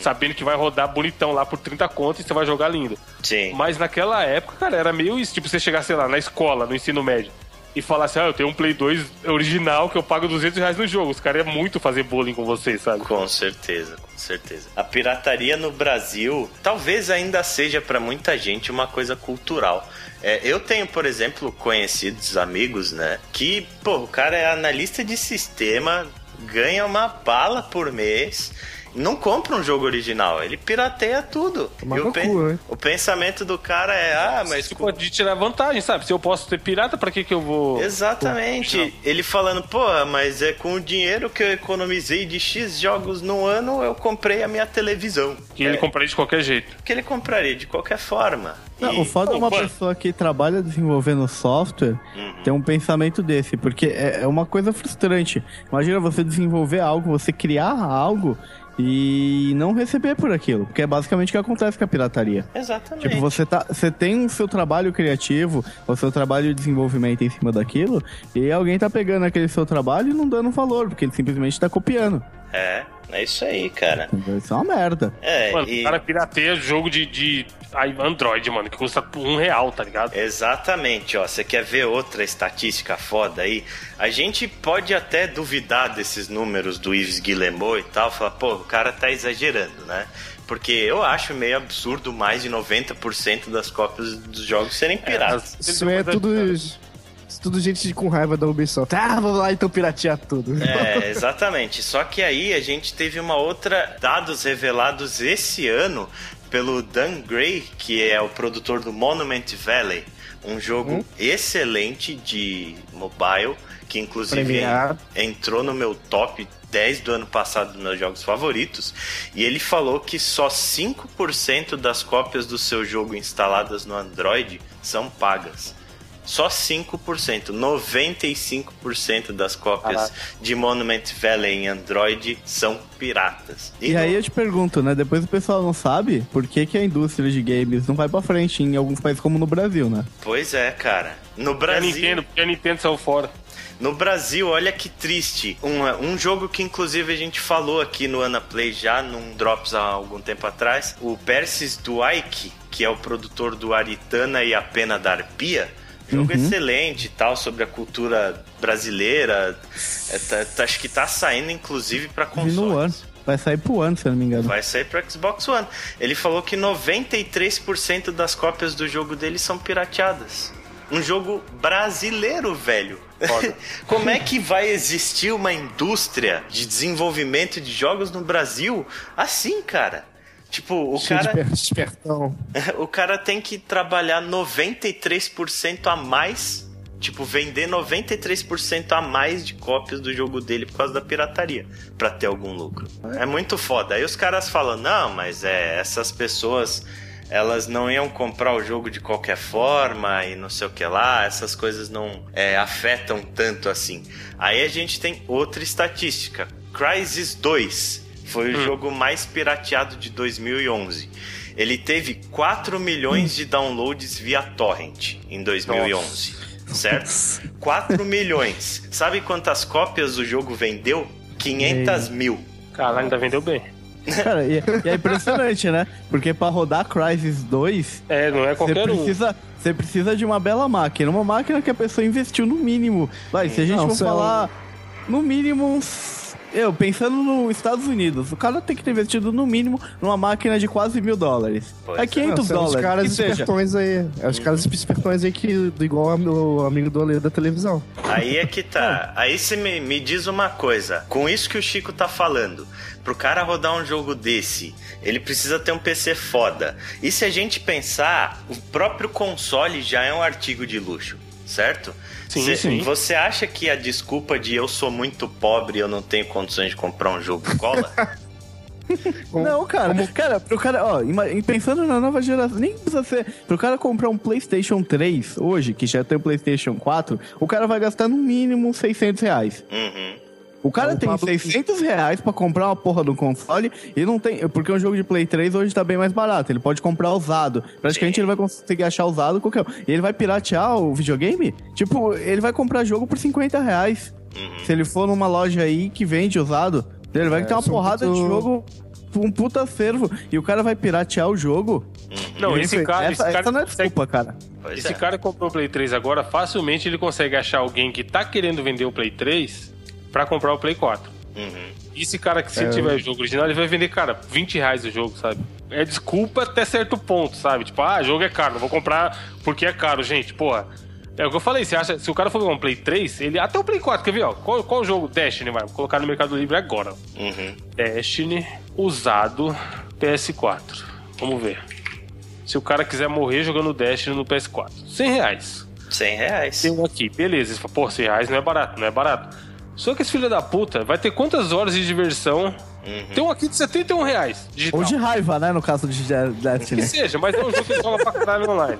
sabendo que vai rodar bonitão lá por 30 conto e você vai jogar lindo. Sim. Mas naquela época, cara, era meio isso. Tipo, você chegar, sei lá, na escola, no ensino médio, e falar assim, ah, eu tenho um Play 2 original que eu pago 200 reais no jogo. Os caras é muito fazer bullying com vocês, sabe? Com certeza, com certeza. A pirataria no Brasil talvez ainda seja pra muita gente uma coisa cultural. É, eu tenho, por exemplo, conhecidos amigos, né? Que, pô, o cara é analista de sistema, ganha uma bala por mês. Não compra um jogo original, ele pirateia tudo. E o, cu, né? o pensamento do cara é, ah, mas Tipo, de tirar vantagem, sabe? Se eu posso ter pirata, pra que que eu vou... Exatamente. Ele falando, pô, mas é com o dinheiro que eu economizei de X jogos no ano, eu comprei a minha televisão. Que ele é, comprei de qualquer jeito. que ele compraria de qualquer forma. Não, E- o foda é uma pessoa que trabalha desenvolvendo software ter um pensamento desse, porque é é uma coisa frustrante. Imagina você desenvolver algo, você criar algo e não receber por aquilo, porque é basicamente o que acontece com a pirataria. Exatamente. Tipo, você, tá, você tem o seu trabalho criativo, o seu trabalho de desenvolvimento em cima daquilo, e alguém tá pegando aquele seu trabalho e não dando valor, porque ele simplesmente tá copiando. É, é isso aí, cara. Isso é uma merda. É, Mano, e... o cara pirateia jogo de, de Android, mano, que custa um real, tá ligado? Exatamente, ó. Você quer ver outra estatística foda aí? A gente pode até duvidar desses números do Yves Guillemot e tal, falar, pô, o cara tá exagerando, né? Porque eu acho meio absurdo mais de 90% das cópias dos jogos serem piratas. Isso é tudo. Isso tudo gente com raiva da Ubisoft. Ah, vamos lá então piratear tudo. É, exatamente. Só que aí a gente teve uma outra dados revelados esse ano pelo Dan Gray, que é o produtor do Monument Valley, um jogo excelente de mobile, que inclusive Premiado. en- entrou no meu top 10 do ano passado dos meus jogos favoritos, e ele falou que só 5% das cópias do seu jogo instaladas no Android são pagas. Só 5%, 95% das cópias de Monument Valley em Android são piratas. E, no- aí eu te pergunto, né? Depois o pessoal não sabe por que, que a indústria de games não vai pra frente em alguns países como no Brasil, né? Pois é, cara. No E a Brasil, Nintendo, porque a Nintendo saiu fora. no Brasil, olha que triste. Um, um jogo que inclusive a gente falou aqui no Anaplay já num Drops há algum tempo atrás, o Persis Duaik, que é o produtor do Aritana e a Pena da Arpia. Jogo excelente e tal, sobre a cultura brasileira. É, tá- tá- acho que tá saindo, inclusive, ano. consoles. Vai sair pro ano, se eu não me engano. Vai sair pro Xbox One. Ele falou que 93% das cópias do jogo dele são pirateadas. Um jogo brasileiro, velho. Como é que vai existir uma indústria de desenvolvimento de jogos no Brasil assim, cara? Tipo, o Cheio de cara, espertão. o cara tem que trabalhar 93% a mais, tipo, vender 93% a mais de cópias do jogo dele por causa da pirataria, pra ter algum lucro. É muito foda. Aí os caras falam: "Não, mas é, essas pessoas elas não iam comprar o jogo de qualquer forma e não sei o que lá, essas coisas não é, afetam tanto assim. Aí a gente tem outra estatística. Crysis 2 foi o jogo mais pirateado de 2011. Ele teve 4 milhões de downloads via torrent em 2011. Certo? 4 milhões. Sabe quantas cópias o jogo vendeu? 500 mil. Caralho, ainda vendeu bem. Cara, e, e é impressionante, né? Porque pra rodar Crysis 2, É, não é você qualquer um. precisa, você precisa de uma bela máquina. Uma máquina que a pessoa investiu no mínimo. Vai, se a gente Não, for falar, no mínimo uns. Eu, pensando nos Estados Unidos, o cara tem que ter investido no mínimo numa máquina de quase mil dólares. Pois é é. 500 Não, são dólares. Os caras espertões aí. É os caras espertões aí que, igual o amigo do Ale da televisão. Aí é que tá. Aí você me, me diz uma coisa. Com isso que o Chico tá falando, pro cara rodar um jogo desse, ele precisa ter um PC foda. E se a gente pensar, o próprio console já é um artigo de luxo, certo? Sim, Cê- sim. Você acha que a desculpa de eu sou muito pobre e eu não tenho condições de comprar um jogo cola? Não, cara, cara, pro cara, ó, pensando na nova geração, nem precisa ser. Pro cara comprar um PlayStation 3 hoje, que já tem o PlayStation 4, o cara vai gastar no mínimo 600 reais. uhum. O cara É, tem Pablo- 600 reais pra comprar uma porra do console e não tem. Porque um jogo de Play 3 hoje tá bem mais barato. Ele pode comprar usado. Praticamente Sim. ele vai conseguir achar usado qualquer. um. E ele vai piratear o videogame? Tipo, ele vai comprar jogo por 50 reais. Uhum. Se ele for numa loja aí que vende usado, ele vai É, ter uma são porrada de muito- jogo. Um puta acervo. E o cara vai piratear o jogo. Não, E esse esse- cara, essa, esse cara essa não é desculpa, cara. Pois Esse é. cara que comprou o Play 3 agora, facilmente ele consegue achar alguém que tá querendo vender o Play 3 pra comprar o Play 4. Uhum. E esse cara que se É. tiver jogo original, ele vai vender, cara, 20 reais o jogo, sabe? É desculpa até certo ponto, sabe? Tipo, ah, jogo é caro, não vou comprar porque é caro, gente, porra. É o que eu falei, você acha, se o cara for pegar um Play 3, ele. Até o Play 4, quer ver, ó? Qual, qual jogo? Destiny, vai. Vou colocar no Mercado Livre agora. Uhum. Destiny usado PS4. Vamos ver. Se o cara quiser morrer jogando Destiny no PS4. 100 reais. 100 reais. Tem um aqui, beleza. Pô, 100 reais não é barato, não é barato. Só que esse filho da puta vai ter quantas horas de diversão? Uhum. Tem um aqui de 71 reais. Digital. Ou de raiva, né? No caso de Que Destiny. seja, mas é um jogo que joga pra caralho online.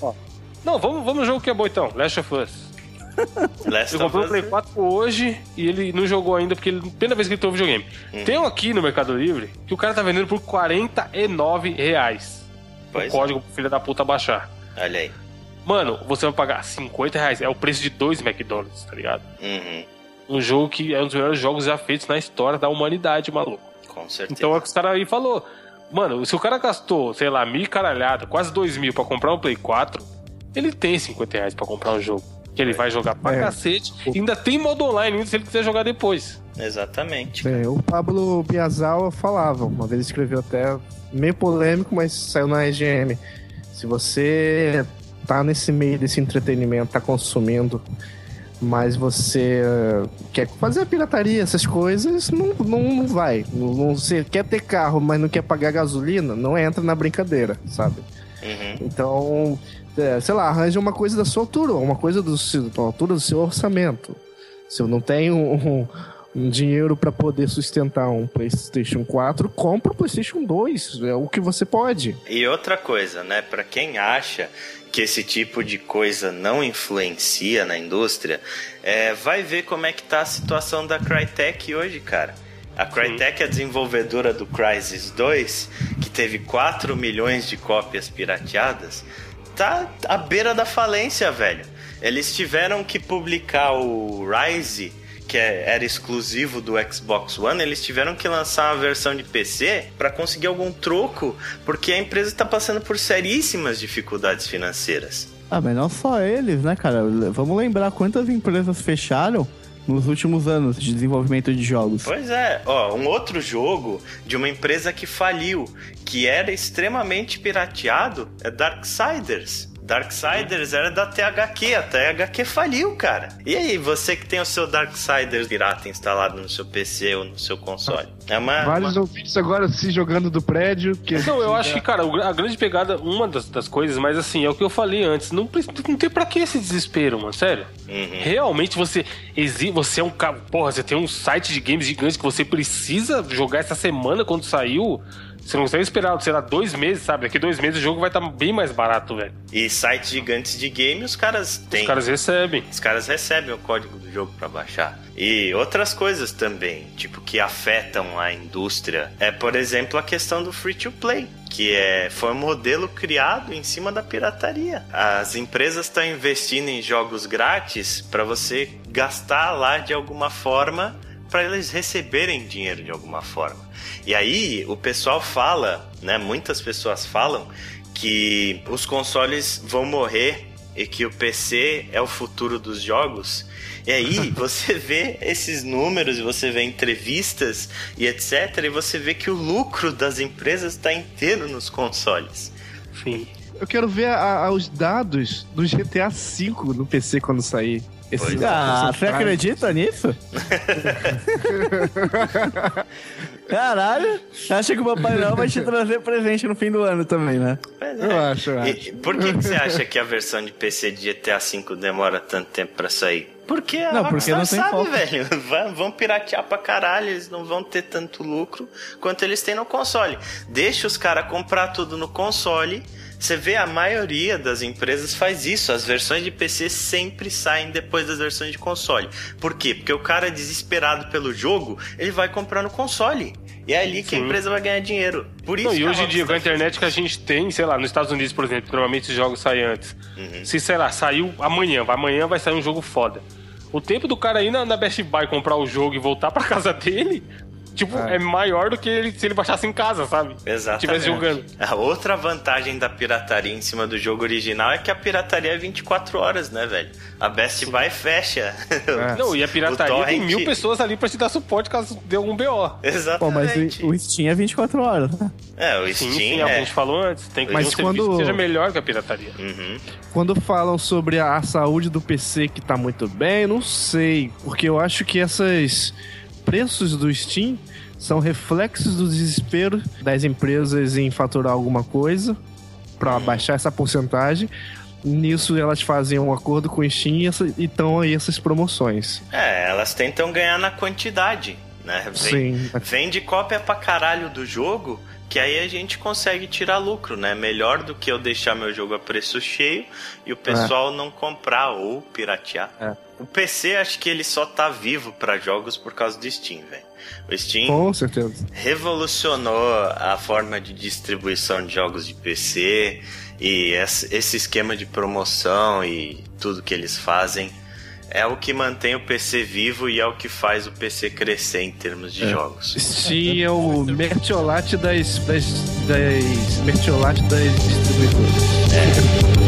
Uhum. Não, vamos, vamos no jogo que é bom então. Last of Us. Last Ele of comprou o. Play 4 hoje e ele não jogou ainda porque ele, primeira vez que ele tem o videogame. Uhum. Tem um aqui no Mercado Livre que o cara tá vendendo por 49 reais. Pois o é. código pro filho da puta baixar. Olha aí. Mano, você vai pagar 50 reais. É o preço de dois McDonald's, tá ligado? Uhum. Um jogo que é um dos melhores jogos já feitos na história da humanidade, maluco. Com certeza. Então é o que os caras aí falou. Mano, se o cara gastou, sei lá, mil e caralhada, quase dois mil pra comprar um Play 4, ele tem 50 reais pra comprar um jogo. Que ele vai jogar pra É. cacete. E ainda tem modo online ainda se ele quiser jogar depois. Exatamente. É, o Pablo Biazawa falava, uma vez escreveu até meio polêmico, mas saiu na EGM. Se você tá nesse meio desse entretenimento, tá consumindo, mas você quer fazer a pirataria, essas coisas, não, não, não vai. Não, não- você quer ter carro, mas não quer pagar gasolina, não entra na brincadeira, sabe? Uhum. Então, é, sei lá, arranja uma coisa da sua altura, uma coisa do da altura do seu orçamento. Se eu não tenho um, um dinheiro para poder sustentar um PlayStation 4, compra o PlayStation 2. É o que você pode. E outra coisa, né? Pra quem acha que esse tipo de coisa não influencia na indústria, é, vai ver como é que tá a situação da Crytek hoje, cara. A Crytek é a desenvolvedora do Crysis 2, que teve 4 milhões de cópias pirateadas, tá à beira da falência, velho. Eles tiveram que publicar o Rise, que é- era exclusivo do Xbox One, eles tiveram que lançar uma versão de PC para conseguir algum troco, porque a empresa está passando por seríssimas dificuldades financeiras. Ah, mas não só eles, né, cara? Vamos lembrar quantas empresas fecharam nos últimos anos de desenvolvimento de jogos. Pois é, ó, um outro jogo de uma empresa que faliu, que era extremamente pirateado, é Darksiders. Darksiders era da THQ, a THQ faliu, cara. E aí, você que tem o seu Darksiders pirata instalado no seu PC ou no seu console? É uma. Vários uma- ouvintes agora se jogando do prédio. Que Não, eu acho que, cara, a grande pegada, uma das, das coisas, mas assim, é o que eu falei antes, não, não tem pra que esse desespero, mano, sério. Uhum. Realmente você exi você é um cara, porra, você tem um site de games gigante que você precisa jogar essa semana quando saiu. Você não consegue esperar, sei lá, dois meses, sabe? Daqui dois meses o jogo vai estar bem mais barato, velho. E sites gigantes de game, os caras têm. Os caras recebem. Os caras recebem o código do jogo pra baixar. E outras coisas também, tipo, que afetam a indústria. É, por exemplo, a questão do free to play, que é, foi um modelo criado em cima da pirataria. As empresas estão investindo em jogos grátis para você gastar lá de alguma forma para eles receberem dinheiro de alguma forma. E aí o pessoal fala, né, muitas pessoas falam que os consoles vão morrer e que o PC é o futuro dos jogos. E aí você vê esses números, você vê entrevistas e etc. E você vê que o lucro das empresas está inteiro nos consoles. Sim. Eu quero ver a- a- os dados do GTA V no PC quando sair. Esse- é. Ah, você acredita nisso? Caralho, acha que o Papai Noel vai te trazer presente no fim do ano também, né? Pois Eu acho, eu E por que, que você acha que a versão de PC de GTA V demora tanto tempo pra sair? Porque a Não, porque não sabe, foco. velho. Vão piratear pra caralho, eles não vão ter tanto lucro quanto eles têm no console. Deixa os caras comprar tudo no console. Você vê, a maioria das empresas faz isso. As versões de PC sempre saem depois das versões de console. Por quê? Porque o cara é desesperado pelo jogo, ele vai comprar no console. E é ali que a Sim. empresa vai ganhar dinheiro. Por isso Não, e a hoje em dia, com a internet que a gente tem, sei lá, nos Estados Unidos, por exemplo, que normalmente os jogos saem antes. Uhum. Se, sei lá, saiu amanhã, vai- amanhã vai sair um jogo foda. O tempo do cara ir na, Best Buy comprar o jogo e voltar pra casa dele, tipo, é, maior do que ele, se ele baixasse em casa, sabe? Exatamente. Tivesse jogando. A outra vantagem da pirataria em cima do jogo original é que a pirataria é 24 horas, né, velho? A Best Buy fecha. Não, e a pirataria O tem torrent- mil pessoas ali pra te dar suporte caso dê algum BO. Exatamente. Pô, mas o, o Steam é 24 horas, né? É, o Sim, Steam sim, é... a gente falou antes. Tem que Mas ter um serviço quando- que seja melhor que a pirataria. Uhum. Quando falam sobre a saúde do PC que tá muito bem, não sei. Porque eu acho que esses preços do Steam são reflexos do desespero das empresas em faturar alguma coisa para baixar essa porcentagem. Nisso elas fazem um acordo com o Steam e estão aí essas promoções. É, elas tentam ganhar na quantidade, né? Vem- Sim. Vende cópia pra caralho do jogo, que aí a gente consegue tirar lucro, né? Melhor do que eu deixar meu jogo a preço cheio e o pessoal não comprar ou piratear. É. O PC, acho que ele só tá vivo pra jogos por causa do Steam, velho. O Steam Com certeza. revolucionou a forma de distribuição de jogos de PC e esse esquema de promoção e tudo que eles fazem é o que mantém o PC vivo e é o que faz o PC crescer em termos de jogos. Steam é o mertiolate das, das, das mertiolate das distribuidoras.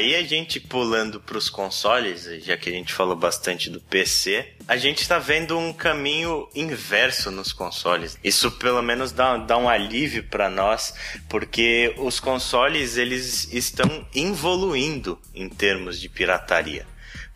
Aí a gente pulando para os consoles, já que a gente falou bastante do PC, a gente tá vendo um caminho inverso nos consoles. Isso pelo menos dá, dá um alívio para nós, porque os consoles eles estão evoluindo em termos de pirataria.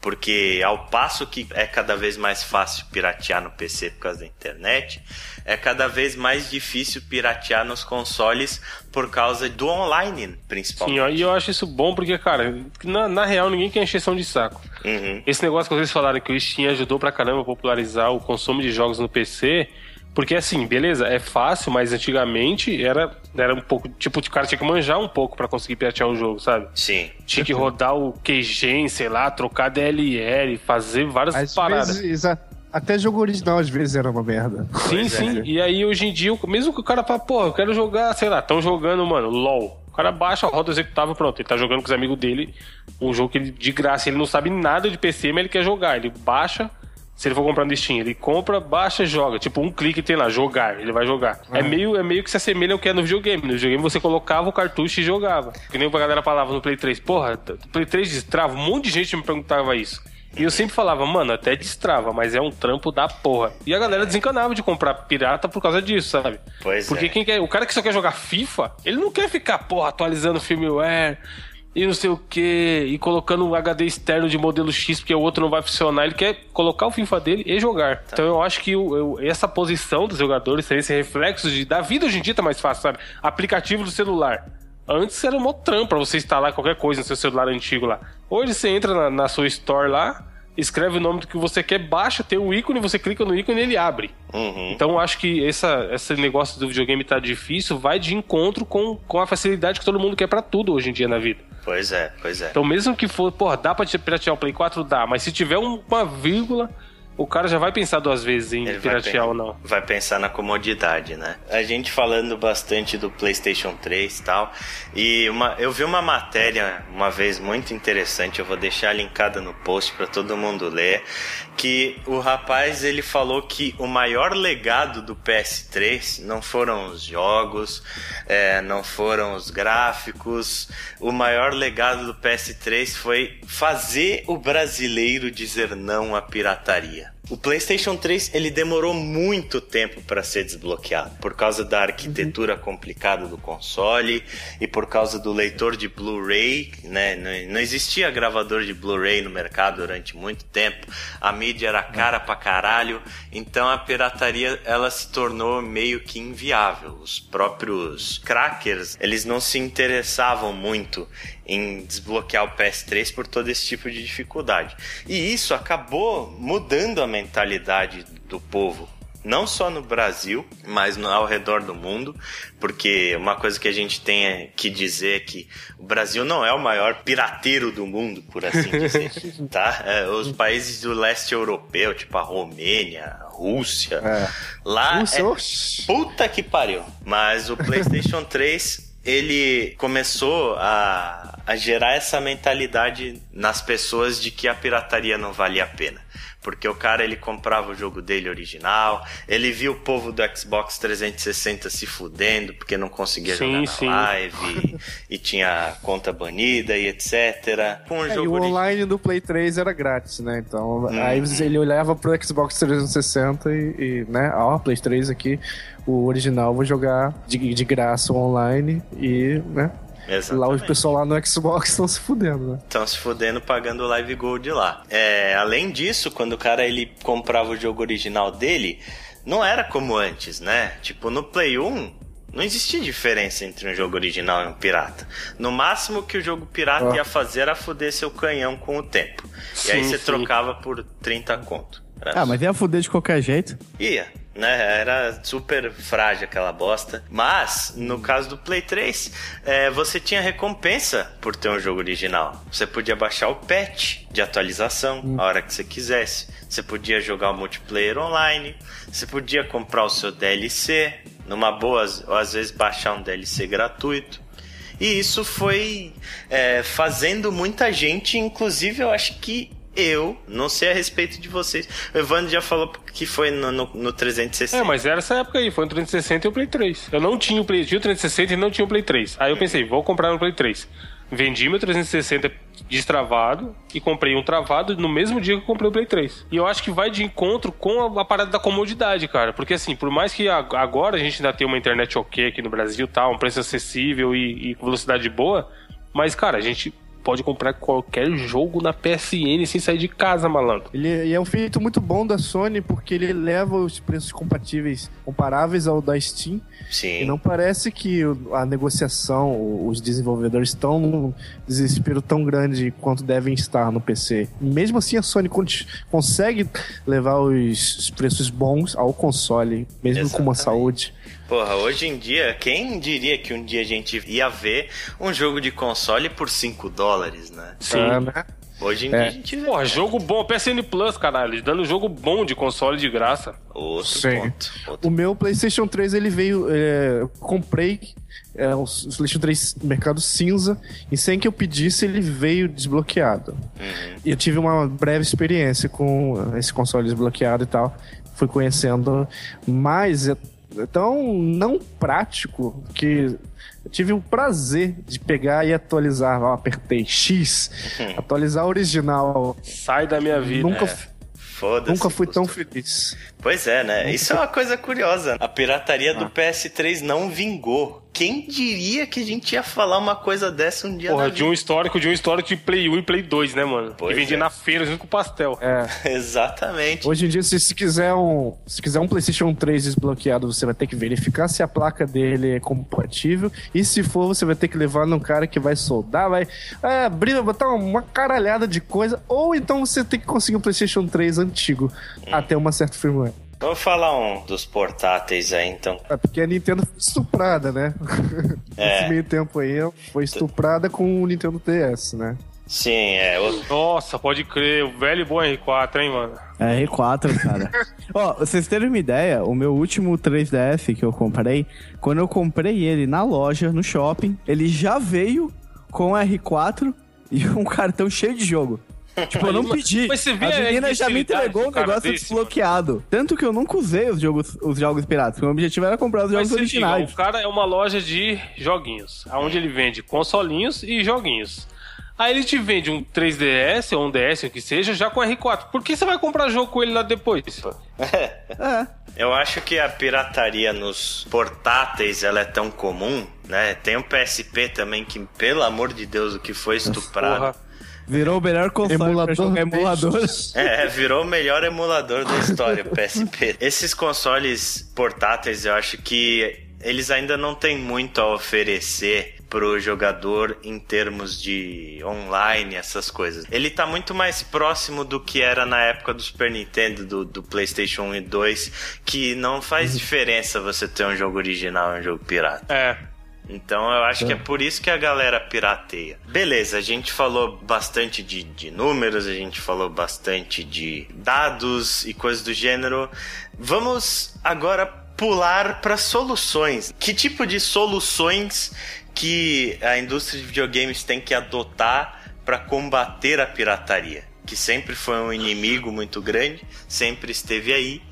Porque ao passo que é cada vez mais fácil piratear no PC por causa da internet, é cada vez mais difícil piratear nos consoles por causa do online, principalmente. Sim, ó, e eu acho isso bom porque, cara, na, na real ninguém quer encheção de saco. Uhum. Esse negócio que vocês falaram que o Steam ajudou pra caramba a popularizar o consumo de jogos no PC. Porque assim, beleza, é fácil, mas antigamente era, era um pouco. Tipo, o cara tinha que manjar um pouco pra conseguir piratear o jogo, sabe? Sim. Tinha que rodar o QGen, sei lá, trocar DLL, fazer várias Às paradas. vezes, até jogo original às vezes era uma merda. Sim, Pois é. sim. E aí hoje em dia, mesmo que o cara fala, pô, eu quero jogar, sei lá, estão jogando, mano, LOL. O cara baixa, roda o executável, pronto. Ele tá jogando com os amigos dele um jogo que ele, de graça, ele não sabe nada de PC, mas ele quer jogar. Ele baixa, se ele for comprar no Steam, ele compra, baixa, joga. Tipo, um clique tem lá, jogar, ele vai jogar. É, meio, é meio que se assemelha ao que é no videogame. No videogame você colocava o cartucho e jogava. Que nem a galera falava no Play 3, porra, Play 3 destrava, um monte de gente me perguntava isso. E eu sempre falava, mano, até destrava, mas é um trampo da porra. E a galera desencanava de comprar pirata por causa disso, sabe? Pois Porque é. quem quer, o cara que só quer jogar FIFA, ele não quer ficar, porra, atualizando firmware e não sei o que, e colocando um HD externo de modelo X porque o outro não vai funcionar. Ele quer colocar o FIFA dele e jogar. Tá. Então eu acho que o- eu- essa posição dos jogadores, esse reflexo de, da vida hoje em dia tá mais fácil, sabe? Aplicativo do celular. Antes era mó trampo pra você instalar qualquer coisa no seu celular antigo lá. Hoje você entra na, na sua store lá, escreve o nome do que você quer, baixa, tem o ícone, você clica no ícone e ele abre. Uhum. Então acho que essa, esse negócio do videogame tá difícil vai de encontro com, com a facilidade que todo mundo quer pra tudo hoje em dia na vida. Pois é, pois é. Então mesmo que for, porra, dá pra te piratear o Play 4? Dá, mas se tiver um- uma vírgula o cara já vai pensar duas vezes em Ele piratear ou não. Vai pensar na comodidade, né? A gente falando bastante do PlayStation 3 e tal. E uma, eu vi uma matéria uma vez muito interessante, eu vou deixar linkada no post para todo mundo ler. Que o rapaz ele falou que o maior legado do PS3 não foram os jogos, é, não foram os gráficos. O maior legado do PS3 foi fazer o brasileiro dizer não à pirataria. O PlayStation 3 ele demorou muito tempo para ser desbloqueado por causa da arquitetura complicada do console e por causa do leitor de Blu-ray, né? Não, não existia gravador de Blu-ray no mercado durante muito tempo. A mídia era cara pra caralho, então a pirataria ela se tornou meio que inviável. Os próprios crackers, eles não se interessavam muito em desbloquear o PS3 por todo esse tipo de dificuldade. E isso acabou mudando a mentalidade do povo. Não só no Brasil, mas ao redor do mundo, porque uma coisa que a gente tem que dizer é que o Brasil não é o maior pirateiro do mundo, por assim dizer, tá? É, os países do leste europeu, tipo a Romênia, Rússia, É. lá Nossa, é. Puta que pariu. Mas o PlayStation 3, ele começou a, a gerar essa mentalidade nas pessoas de que a pirataria não valia a pena. Porque o cara ele comprava o jogo dele original, ele via o povo do Xbox 360 se fudendo porque não conseguia Sim, jogar na sim. live e, tinha conta banida e etc. Com o É, e jogo o origi- online do Play 3 era grátis, né? Então, Uhum. aí ele olhava pro Xbox 360 e, e, né? Ó, Play 3 aqui, o original vou jogar de, de graça online e, né? Lá o Exatamente. pessoal lá no Xbox estão se fudendo, né? Estão se fudendo pagando o Live Gold lá. É, além disso, quando o cara ele comprava o jogo original dele, não era como antes, né? Tipo, no Play 1, não existia diferença entre um jogo original e um pirata. No máximo que o jogo pirata Ó. ia fazer era foder seu canhão com o tempo. e aí Sim, você sim. trocava por 30 conto. Ah, mas ia fuder de qualquer jeito. Ia, né? Era super frágil aquela bosta. Mas, no caso do Play 3, é, você tinha recompensa por ter um jogo original. Você podia baixar o patch de atualização a hora que você quisesse. Você podia jogar o multiplayer online. Você podia comprar o seu DLC. Numa boa, ou às vezes baixar um DLC gratuito. E isso foi é, fazendo muita gente, inclusive eu acho que eu, não sei a respeito de vocês. O Evandro já falou que foi no, no, no 360. É, mas era essa época aí, foi o 360 e o Play 3. Eu não tinha o Play, tinha o 360 e não tinha o Play 3. Aí eu pensei, vou comprar no Play 3. Vendi meu 360 destravado e comprei um travado no mesmo dia que eu comprei o Play 3. E eu acho que vai de encontro com a, a parada da comodidade, cara. Porque assim, por mais que a- agora a gente ainda tenha uma internet ok aqui no Brasil, tá, um preço acessível e, e velocidade boa, mas cara, a gente pode comprar qualquer jogo na PSN sem sair de casa, malandro. Ele e é um feito muito bom da Sony porque ele leva os preços compatíveis, comparáveis ao da Steam. Sim. E não parece que a negociação, os desenvolvedores estão num desespero tão grande quanto devem estar no PC. Mesmo assim, a Sony con- consegue levar os, os preços bons ao console, mesmo com uma Exatamente. saúde. Porra, hoje em dia, quem diria que um dia a gente ia ver um jogo de console por 5 dólares, né? Sim. Ah, né? Hoje em dia É. a gente vê Porra, jogo bom, PSN Plus, caralho, dando jogo bom de console de graça. outro Sim. ponto. Outro O meu PlayStation 3 ele veio. é, eu comprei é, o PlayStation 3 no mercado cinza e sem que eu pedisse ele veio desbloqueado. Uhum. E eu tive uma breve experiência com esse console desbloqueado e tal. Fui conhecendo, mas é é tão não prático que eu tive o prazer de pegar e atualizar. Ó, apertei X, atualizar o original. Sai da minha vida. Nunca, Foda-se. nunca fui tão feliz. Pois é, né? Isso é uma coisa curiosa. A pirataria do PS3 não vingou. Quem diria que a gente ia falar uma coisa dessa um dia Porra, na de um histórico, de um histórico de Play 1 e Play 2, né, mano? Pois que vendia é. na feira junto com o pastel. É. Exatamente. Hoje em dia, se, se quiser um, se quiser um PlayStation 3 desbloqueado, você vai ter que verificar se a placa dele é compatível. E se for, você vai ter que levar num cara que vai soldar, vai é, abrir, vai botar uma caralhada de coisa. Ou então você tem que conseguir um PlayStation 3 antigo até uma certa firmware. Vamos falar um dos portáteis aí, então. É porque a Nintendo foi estuprada, né? É. Nesse meio tempo aí, foi estuprada com o Nintendo DS, né? Sim, é. o- Nossa, pode crer, o velho e bom R4, hein, mano? É R4, cara. Ó, vocês terem uma ideia, o meu último 3DS que eu comprei, quando eu comprei ele na loja, no shopping, ele já veio com R4 e um cartão cheio de jogo. Tipo, eu não Mas- pedi. mas você vê a a menina já me entregou cara negócio desse, desbloqueado. Tanto que eu nunca usei os jogos, os jogos piratas. Meu objetivo era comprar os Mas jogos diga, originais. o cara é uma loja de joguinhos, onde ele vende consolinhos e joguinhos. Aí ele te vende um 3DS ou um DS, o que seja, já com R4. Por que você vai comprar jogo com ele lá depois? É. Eu acho que a pirataria nos portáteis ela é tão comum, né? Tem o PSP também que, pelo amor de Deus, o que foi estuprado. Porra. Virou o melhor console pra Emulador jogar emulador. É, virou o melhor emulador da história, o PSP. Esses consoles portáteis, eu acho que eles ainda não têm muito a oferecer pro jogador em termos de online, essas coisas. Ele tá muito mais próximo do que era na época do Super Nintendo, do, do PlayStation 1 e 2, que não faz diferença você ter um jogo original e um jogo pirata. É. Então eu acho que é por isso que a galera pirateia. Beleza, a gente falou bastante de, de números, a gente falou bastante de dados e coisas do gênero. Vamos agora pular para soluções. Que tipo de soluções que a indústria de videogames tem que adotar para combater a pirataria? Que sempre foi um inimigo muito grande, sempre esteve aí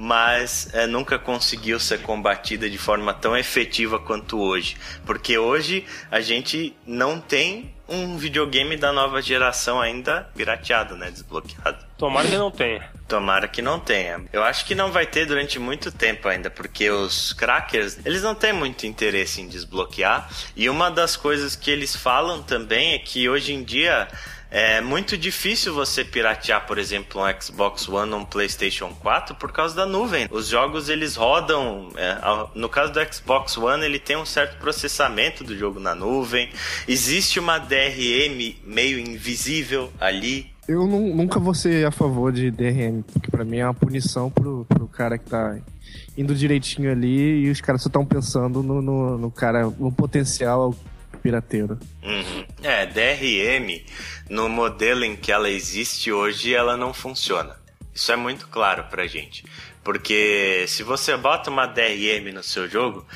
mas é, nunca conseguiu ser combatida de forma tão efetiva quanto hoje. Porque hoje a gente não tem um videogame da nova geração ainda pirateado, né? Desbloqueado. Tomara que não tenha. Tomara que não tenha. Eu acho que não vai ter durante muito tempo ainda, porque os crackers, eles não têm muito interesse em desbloquear. E uma das coisas que eles falam também é que hoje em dia é muito difícil você piratear, por exemplo, um Xbox One ou um PlayStation 4 por causa da nuvem. Os jogos eles rodam, é, no caso do Xbox One, ele tem um certo processamento do jogo na nuvem. Existe uma DRM meio invisível ali. Eu nu- nunca vou ser a favor de DRM, porque pra mim é uma punição pro, pro cara que tá indo direitinho ali e os caras só estão pensando no, no, no cara, no potencial pirateiro. Uhum. É, DRM, no modelo em que ela existe hoje, ela não funciona. Isso é muito claro pra gente. Porque se você bota uma DRM no seu jogo,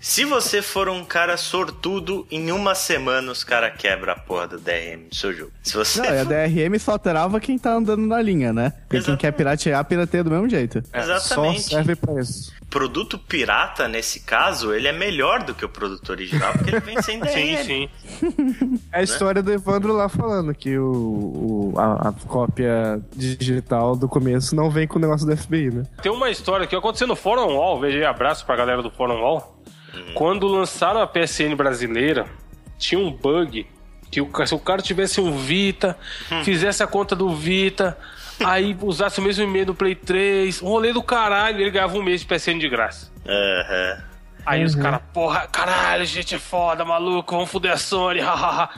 se você for um cara sortudo, em uma semana os caras quebram a porra do DRM do seu jogo. Se você Não, e a for- DRM só trava quem tá andando na linha, né? Porque quem quer piratear, pirateia do mesmo jeito. Exatamente. Só serve pra isso. Produto pirata, nesse caso, ele é melhor do que o produto original, porque ele vem sem DRM. Sim, sim. É a história do Evandro lá falando que o, o- a, a cópia digital do começo não vem com o negócio do FBI, né? Tem uma história que aconteceu no Fórum Wall, veja aí, abraço pra galera do Fórum Wall. Quando lançaram a PSN brasileira, tinha um bug que o, se o cara tivesse um Vita, fizesse a conta do Vita, aí usasse o mesmo e-mail do Play 3, um rolê do caralho, ele ganhava um mês de PSN de graça. Aham. Aí os caras, porra, caralho, gente é foda, maluco, vamos fuder a Sony, hahaha.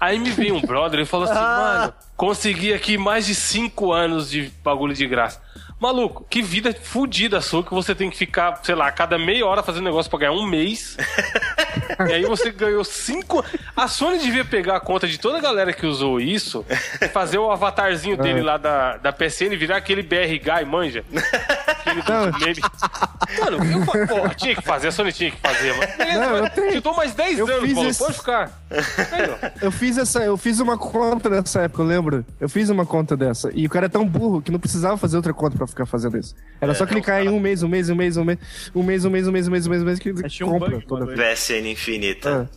Aí me veio um brother e falou assim, mano, consegui aqui mais de 5 anos de bagulho de graça. Maluco, que vida fodida sua que você tem que ficar, sei lá, a cada meia hora fazendo negócio pra ganhar um mês. e aí você ganhou cinco. A Sony devia pegar a conta de toda a galera que usou isso e fazer o avatarzinho dele lá da, da PSN virar aquele BR Guy, manja. Aquele do meme. Mano, eu, porra, tinha que fazer, a Sony tinha que fazer, mano. Beleza, Não, eu tenho. te dou mais 10 Eu anos, fiz Paulo, esse- pode ficar. Aí. Eu fiz essa, eu fiz uma conta nessa época, eu lembro. Eu fiz uma conta dessa. E o cara é tão burro que não precisava fazer outra conta pra ficar fazendo isso. Era só clicar em um mês, um mês, um mês, um mês, um mês, um mês, um mês, um mês, um mês, um mês, que um compra bug, toda. PSN infinita.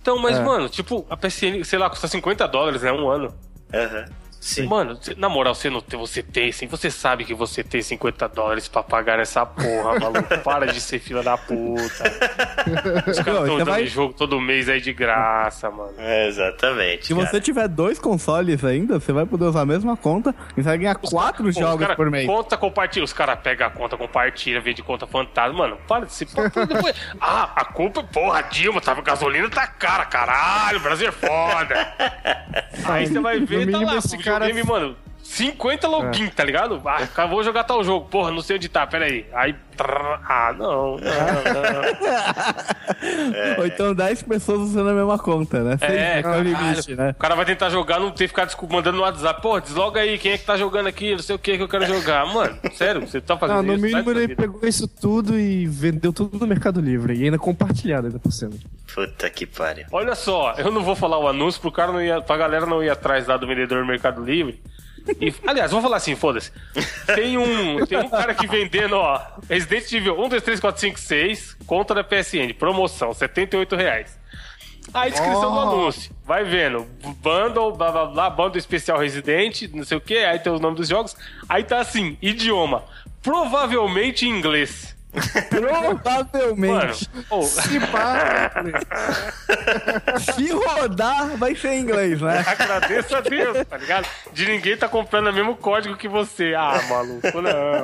Então, mas, É. mano, tipo, a PSN, sei lá, custa 50 dólares, né? Um ano. Aham. Sim. Mano, na moral, você não tem, você tem, sim. Você sabe que você tem 50 dólares pra pagar nessa porra, maluco. Para de ser fila da puta. Os caras estão dando vai- jogo todo mês aí de graça, mano. É, exatamente. Se cara. você tiver dois consoles ainda, você vai poder usar a mesma conta e vai ganhar quatro Pô, os jogos cara, por mês. Conta compartilha. Os caras pegam a conta, compartilha, vê de conta fantasma. Mano, para de se. depois- ah, a culpa, porra, Dilma, tava, gasolina tá cara, caralho, o Brasil é foda. Aí você vai ver, tá lá, cara- videogame, mano. 50 login, tá ligado? Ah, cara, vou jogar tal jogo. Porra, não sei onde tá, pera aí. Aí. trrr, Ah, não, não, não. Ou então 10 pessoas usando a mesma conta, né? É, é o limite, né? O cara vai tentar jogar, não ter que ficar desculpa, mandando no WhatsApp. Pô, desloga aí, quem é que tá jogando aqui? Não sei o que que eu quero jogar. Mano, sério, você tá fazendo Ah, no isso? Sai mínimo ele vida. pegou isso tudo e vendeu tudo no Mercado Livre. E ainda compartilhado ainda por cima. Puta que pariu. Olha só, eu não vou falar o anúncio pro cara não ir, pra galera não ir atrás lá do vendedor do Mercado Livre. E, aliás, vou falar assim, foda-se. Tem um, tem um cara aqui vendendo, ó, Resident Evil 1, 2, 3, 4, 5, 6, conta da PSN, promoção, 78 reais. A descrição do Oh. anúncio, vai vendo, bundle, blá blá blá, bundle especial Resident, não sei o que, aí tem os nomes dos jogos, aí tá assim, idioma, provavelmente em inglês. Mano, Provavelmente. oh, Se pá, Se rodar, vai ser em inglês, né? Agradeço a Deus, tá ligado? De ninguém tá comprando o mesmo código que você. Ah, maluco, não.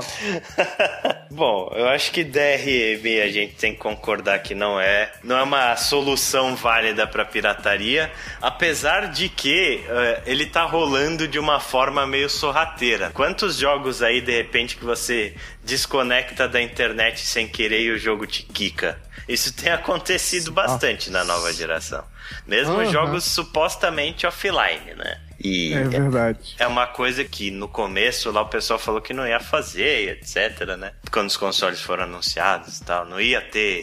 Bom, eu acho que DRM a gente tem que concordar que não é, não é uma solução válida para pirataria, apesar de que eh, ele tá rolando de uma forma meio sorrateira. Quantos jogos aí de repente que você desconecta da internet sem querer e o jogo te quica? Isso tem acontecido bastante na nova geração. Mesmo Aham. jogos supostamente offline, né? E é verdade. é uma coisa que no começo lá o pessoal falou que não ia fazer, etc, né? Quando os consoles foram anunciados e tal, não ia ter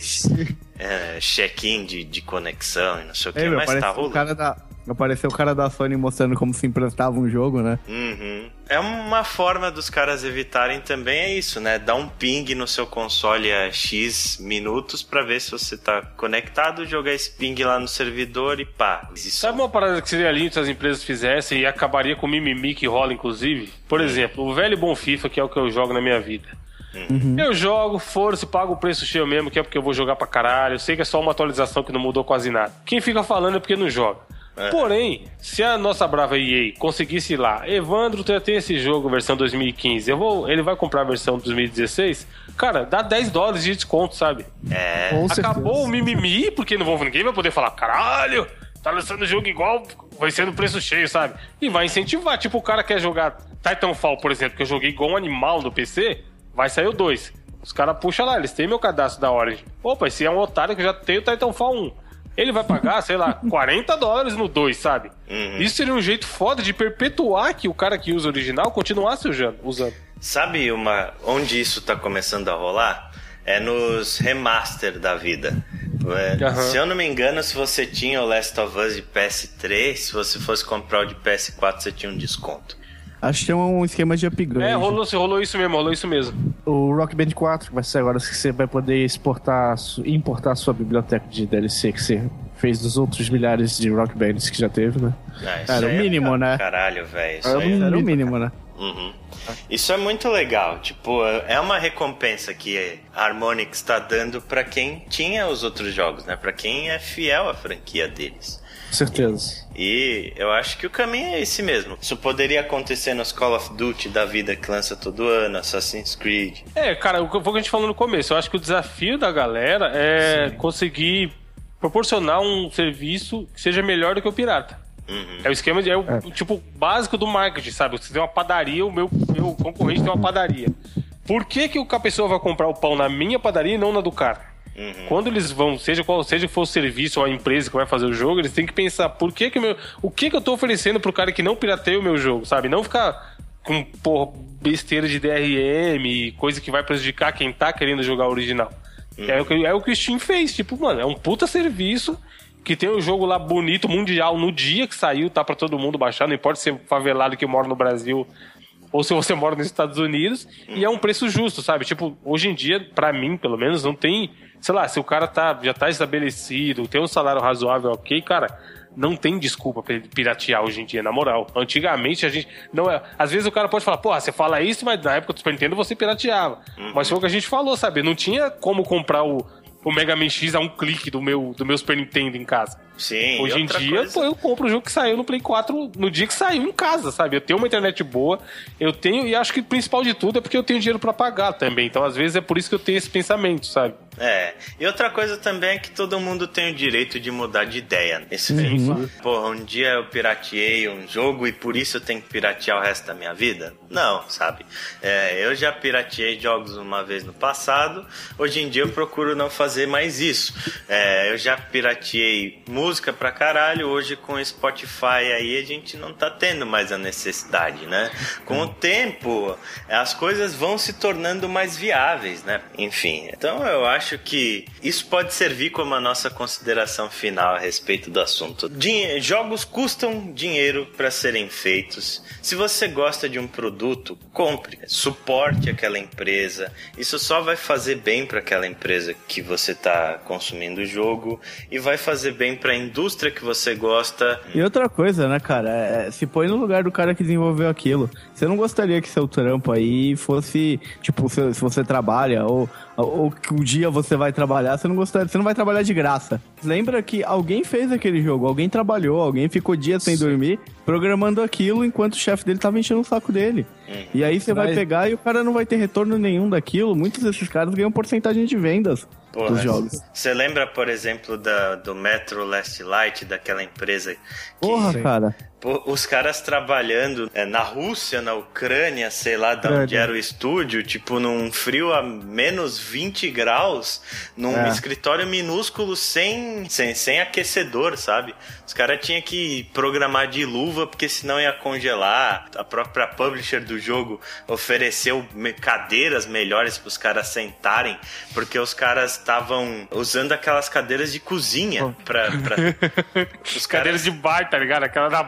é, check-in de, de conexão e não sei o que, Ei, meu, mas tá o rolando. cara da, apareceu o cara da Sony mostrando como se emprestava um jogo, né? Uhum. É uma forma dos caras evitarem também é isso, né? Dar um ping no seu console a X minutos pra ver se você tá conectado, jogar esse ping lá no servidor e pá. Isso. Sabe uma parada que seria lindo se as empresas fizessem e acabaria com o mimimi que rola, inclusive? Por exemplo, o velho bom FIFA, que é o que eu jogo na minha vida. Eu jogo, força, pago o preço cheio mesmo, que é porque eu vou jogar pra caralho. Eu sei que é só uma atualização que não mudou quase nada. Quem fica falando é porque não joga. Porém, se a nossa brava EA conseguisse ir lá, Evandro, tu já tem esse jogo, versão 2015, eu vou, ele vai comprar a versão 2016, cara, dá 10 dólares de desconto, sabe? É. Com Acabou certeza. o mimimi, porque não vão, ninguém vai poder falar, caralho, tá lançando o jogo igual, vai ser no preço cheio, sabe? E vai incentivar. Tipo, o cara quer jogar Titanfall, por exemplo, que eu joguei igual um animal no PC, vai sair o 2. Os caras puxam lá, eles têm meu cadastro da Origin. Opa, esse é um otário que já tem o Titanfall 1. Ele vai pagar, sei lá, 40 dólares no 2, sabe? Isso seria um jeito foda de perpetuar que o cara que usa o original continuasse usando. usando. Sabe uma onde isso tá começando a rolar? É nos remaster da vida. Aham. Se eu não me engano, se você tinha o Last of Us de PS3, se você fosse comprar o de PS4, você tinha um desconto. Acho que tem um esquema de upgrade. É, rolou, rolou isso mesmo, rolou isso mesmo. O Rock Band 4, que vai ser agora, que você vai poder exportar, importar a sua biblioteca de DLC que você fez dos outros milhares de Rock Bands que já teve, né? Ah, isso Era o é mínimo, legal. né? Caralho, velho. Isso, Era é- Era o mínimo, né? Uhum. Isso é muito legal. Tipo, é uma recompensa que a Harmonix está dando pra quem tinha os outros jogos, né? Pra quem é fiel à franquia deles. Com certeza. E eu acho que o caminho é esse mesmo. Isso poderia acontecer nos Call of Duty da vida que lança todo ano, Assassin's Creed. É, cara, o que a gente falou no começo. Eu acho que o desafio da galera é conseguir proporcionar um serviço que seja melhor do que o pirata. É o esquema de. É o tipo básico do marketing, sabe? Você tem uma padaria, o meu, meu concorrente tem uma padaria. Por que, que a pessoa vai comprar o pão na minha padaria e não na do cara? Quando eles vão, seja qual seja for o serviço ou a empresa que vai fazer o jogo, eles têm que pensar por que, que o meu. O que, que eu tô oferecendo pro cara que não pirateia o meu jogo, sabe? Não ficar com porra, besteira de DRM e coisa que vai prejudicar quem tá querendo jogar o original. É, o que, é o que o Steam fez. Tipo, mano, é um puta serviço que tem o jogo lá bonito, mundial, no dia que saiu, tá pra todo mundo baixar, não importa se é favelado que mora no Brasil ou se você mora nos Estados Unidos, e é um preço justo, sabe? Tipo, hoje em dia, pra mim, pelo menos, não tem. Sei lá, se o cara tá, já tá estabelecido, tem um salário razoável, ok, cara. Não tem desculpa pra ele piratear hoje em dia, na moral. Antigamente a gente. não é Às vezes o cara pode falar, porra, você fala isso, mas na época do Super Nintendo você pirateava. Mas foi o que a gente falou, sabe? Não tinha como comprar o, o Mega Man X a um clique do meu, do meu Super Nintendo em casa. Sim, Hoje em dia, coisa- pô, eu compro o jogo que saiu no Play 4 no dia que saiu em casa, sabe? Eu tenho uma internet boa, eu tenho, e acho que o principal de tudo é porque eu tenho dinheiro pra pagar também. Então, às vezes, é por isso que eu tenho esse pensamento, sabe? É, e outra coisa também é que todo mundo tem o direito de mudar de ideia nesse uhum. Porra, um dia eu pirateei um jogo e por isso eu tenho que piratear o resto da minha vida? Não, sabe? É, eu já pirateei jogos uma vez no passado, hoje em dia eu procuro não fazer mais isso. É, eu já pirateei música pra caralho, hoje com Spotify aí a gente não tá tendo mais a necessidade, né? Com o tempo, as coisas vão se tornando mais viáveis, né? Enfim, então eu acho que isso pode servir como a nossa consideração final a respeito do assunto. Dinhe jogos custam dinheiro para serem feitos. Se você gosta de um produto, compre, suporte aquela empresa. Isso só vai fazer bem para aquela empresa que você está consumindo o jogo e vai fazer bem para a indústria que você gosta. E outra coisa, né, cara? É, se põe no lugar do cara que desenvolveu aquilo. Você não gostaria que seu trampo aí fosse, tipo, se, se você trabalha ou ou que um dia você vai trabalhar, você não gostaria, você não vai trabalhar de graça. Lembra que alguém fez aquele jogo, alguém trabalhou, alguém ficou dias sem Sim. dormir programando aquilo enquanto o chefe dele tava enchendo o saco dele. Hum. E aí você vai pegar e o cara não vai ter retorno nenhum daquilo. Muitos desses caras ganham porcentagem de vendas. Porra, dos jogos. Você lembra, por exemplo, da, do Metro Last Light, daquela empresa? Que, Porra, cara. Os caras trabalhando é, na Rússia, na Ucrânia, sei lá de onde era o estúdio, tipo num frio a menos 20 graus, num é. escritório minúsculo sem, sem, sem aquecedor, sabe? Os caras tinham que programar de luva porque senão ia congelar. A própria publisher do jogo ofereceu cadeiras melhores para os caras sentarem, porque os caras estavam usando aquelas cadeiras de cozinha para os cadeiras de bar, tá ligado? Aquela da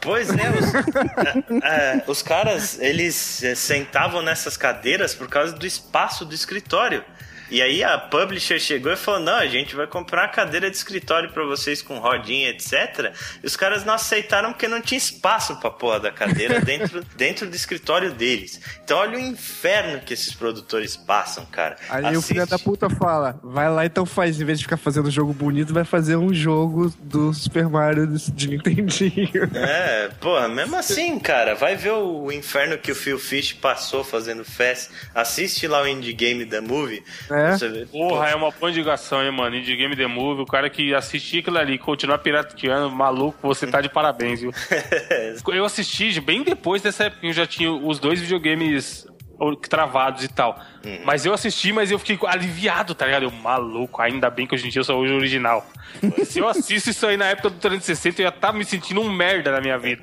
Pois é, os, é, é, os caras, eles é, sentavam nessas cadeiras por causa do espaço do escritório. E aí a publisher chegou e falou: não, a gente vai comprar uma cadeira de escritório para vocês com rodinha, etc. E os caras não aceitaram porque não tinha espaço pra porra da cadeira dentro, dentro do escritório deles. Então olha o inferno que esses produtores passam, cara. Aí Assiste. o filho da puta fala: vai lá então faz, em vez de ficar fazendo um jogo bonito, vai fazer um jogo do Super Mario de Nintendinho. É, porra, mesmo assim, cara, vai ver o inferno que o Phil Fish passou fazendo fest. Assiste lá o Indie Game da Movie. É. Você vê, Porra, é uma boa indicação, hein, mano. Indie Game The Movie, o cara que assistia aquilo ali continuar pirateando, maluco, você tá de parabéns, viu? eu assisti bem depois dessa época, eu já tinha os dois videogames travados e tal. Uhum. Mas eu assisti, mas eu fiquei aliviado, tá ligado? Eu, maluco, ainda bem que hoje em dia eu sou hoje original. Se eu assisto isso aí na época do 360, eu ia estar tá me sentindo um merda na minha vida.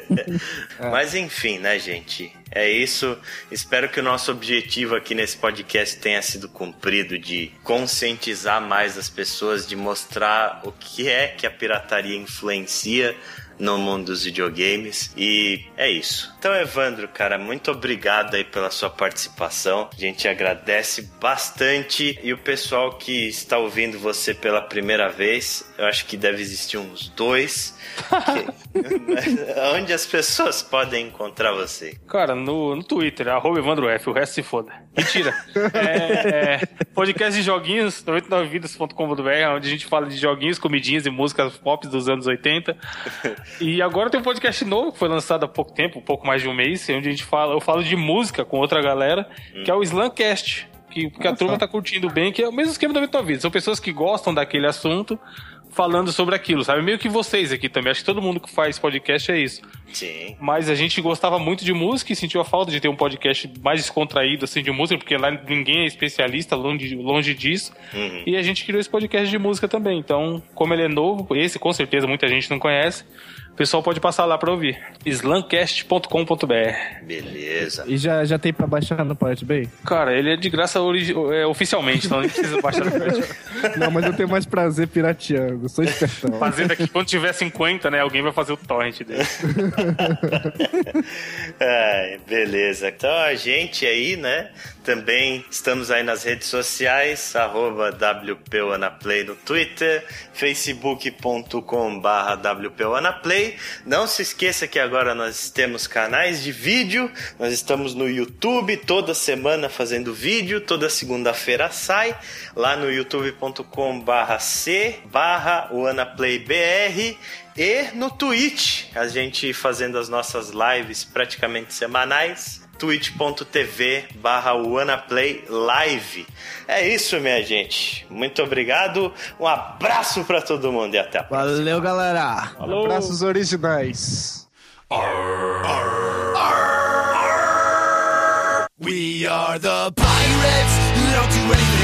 Mas enfim, né, gente? É isso. Espero que o nosso objetivo aqui nesse podcast tenha sido cumprido de conscientizar mais as pessoas, de mostrar o que é que a pirataria influencia no mundo dos videogames. E é isso. Então, Evandro, cara, muito obrigado aí pela sua participação. A gente agradece bastante. E o pessoal que está ouvindo você pela primeira vez, eu acho que deve existir uns dois. Onde as pessoas podem encontrar você? Cara, no, no Twitter, arroba Evandro F, o resto se foda. Mentira. é, é, podcast de joguinhos, 99vidas.com.br, onde a gente fala de joguinhos, comidinhas e músicas pop dos anos 80. E agora tem um podcast novo que foi lançado há pouco tempo, um pouco mais de um mês, onde a gente fala, eu falo de música com outra galera, hum. que é o Slamcast. Que, que a turma tá curtindo bem, que é o mesmo esquema da Vitor Vida. São pessoas que gostam daquele assunto, falando sobre aquilo, sabe? Meio que vocês aqui também. Acho que todo mundo que faz podcast é isso. Sim. Mas a gente gostava muito de música e sentiu a falta de ter um podcast mais descontraído, assim, de música, porque lá ninguém é especialista, longe, longe disso. Uhum. E a gente criou esse podcast de música também. Então, como ele é novo, esse com certeza muita gente não conhece. O pessoal pode passar lá para ouvir. slamcast.com.br. Beleza. E já, já tem para baixar no Pirate Bay? Cara, ele é de graça é, oficialmente, então não precisa baixar no Pirate Bay. Não, mas eu tenho mais prazer pirateando, sou espertão. Fazendo aqui, quando tiver 50, né, alguém vai fazer o torrent dele. Ai, beleza. Então a gente aí, né, também estamos aí nas redes sociais, arroba WPOanaplay no Twitter, facebook.com barra WPOanaplay. Não se esqueça que agora nós temos canais de vídeo, nós estamos no YouTube toda semana fazendo vídeo, toda segunda-feira sai, lá no youtube.com barra C barra WannaPlayBR e no Twitch, a gente fazendo as nossas lives praticamente semanais twitch.tv barra wannaplay live. É isso, minha gente. Muito obrigado, um abraço para todo mundo e até a próxima. Valeu, galera. Falou. Abraços originais. Arr, arr, arr, We are the pirates who don't do anything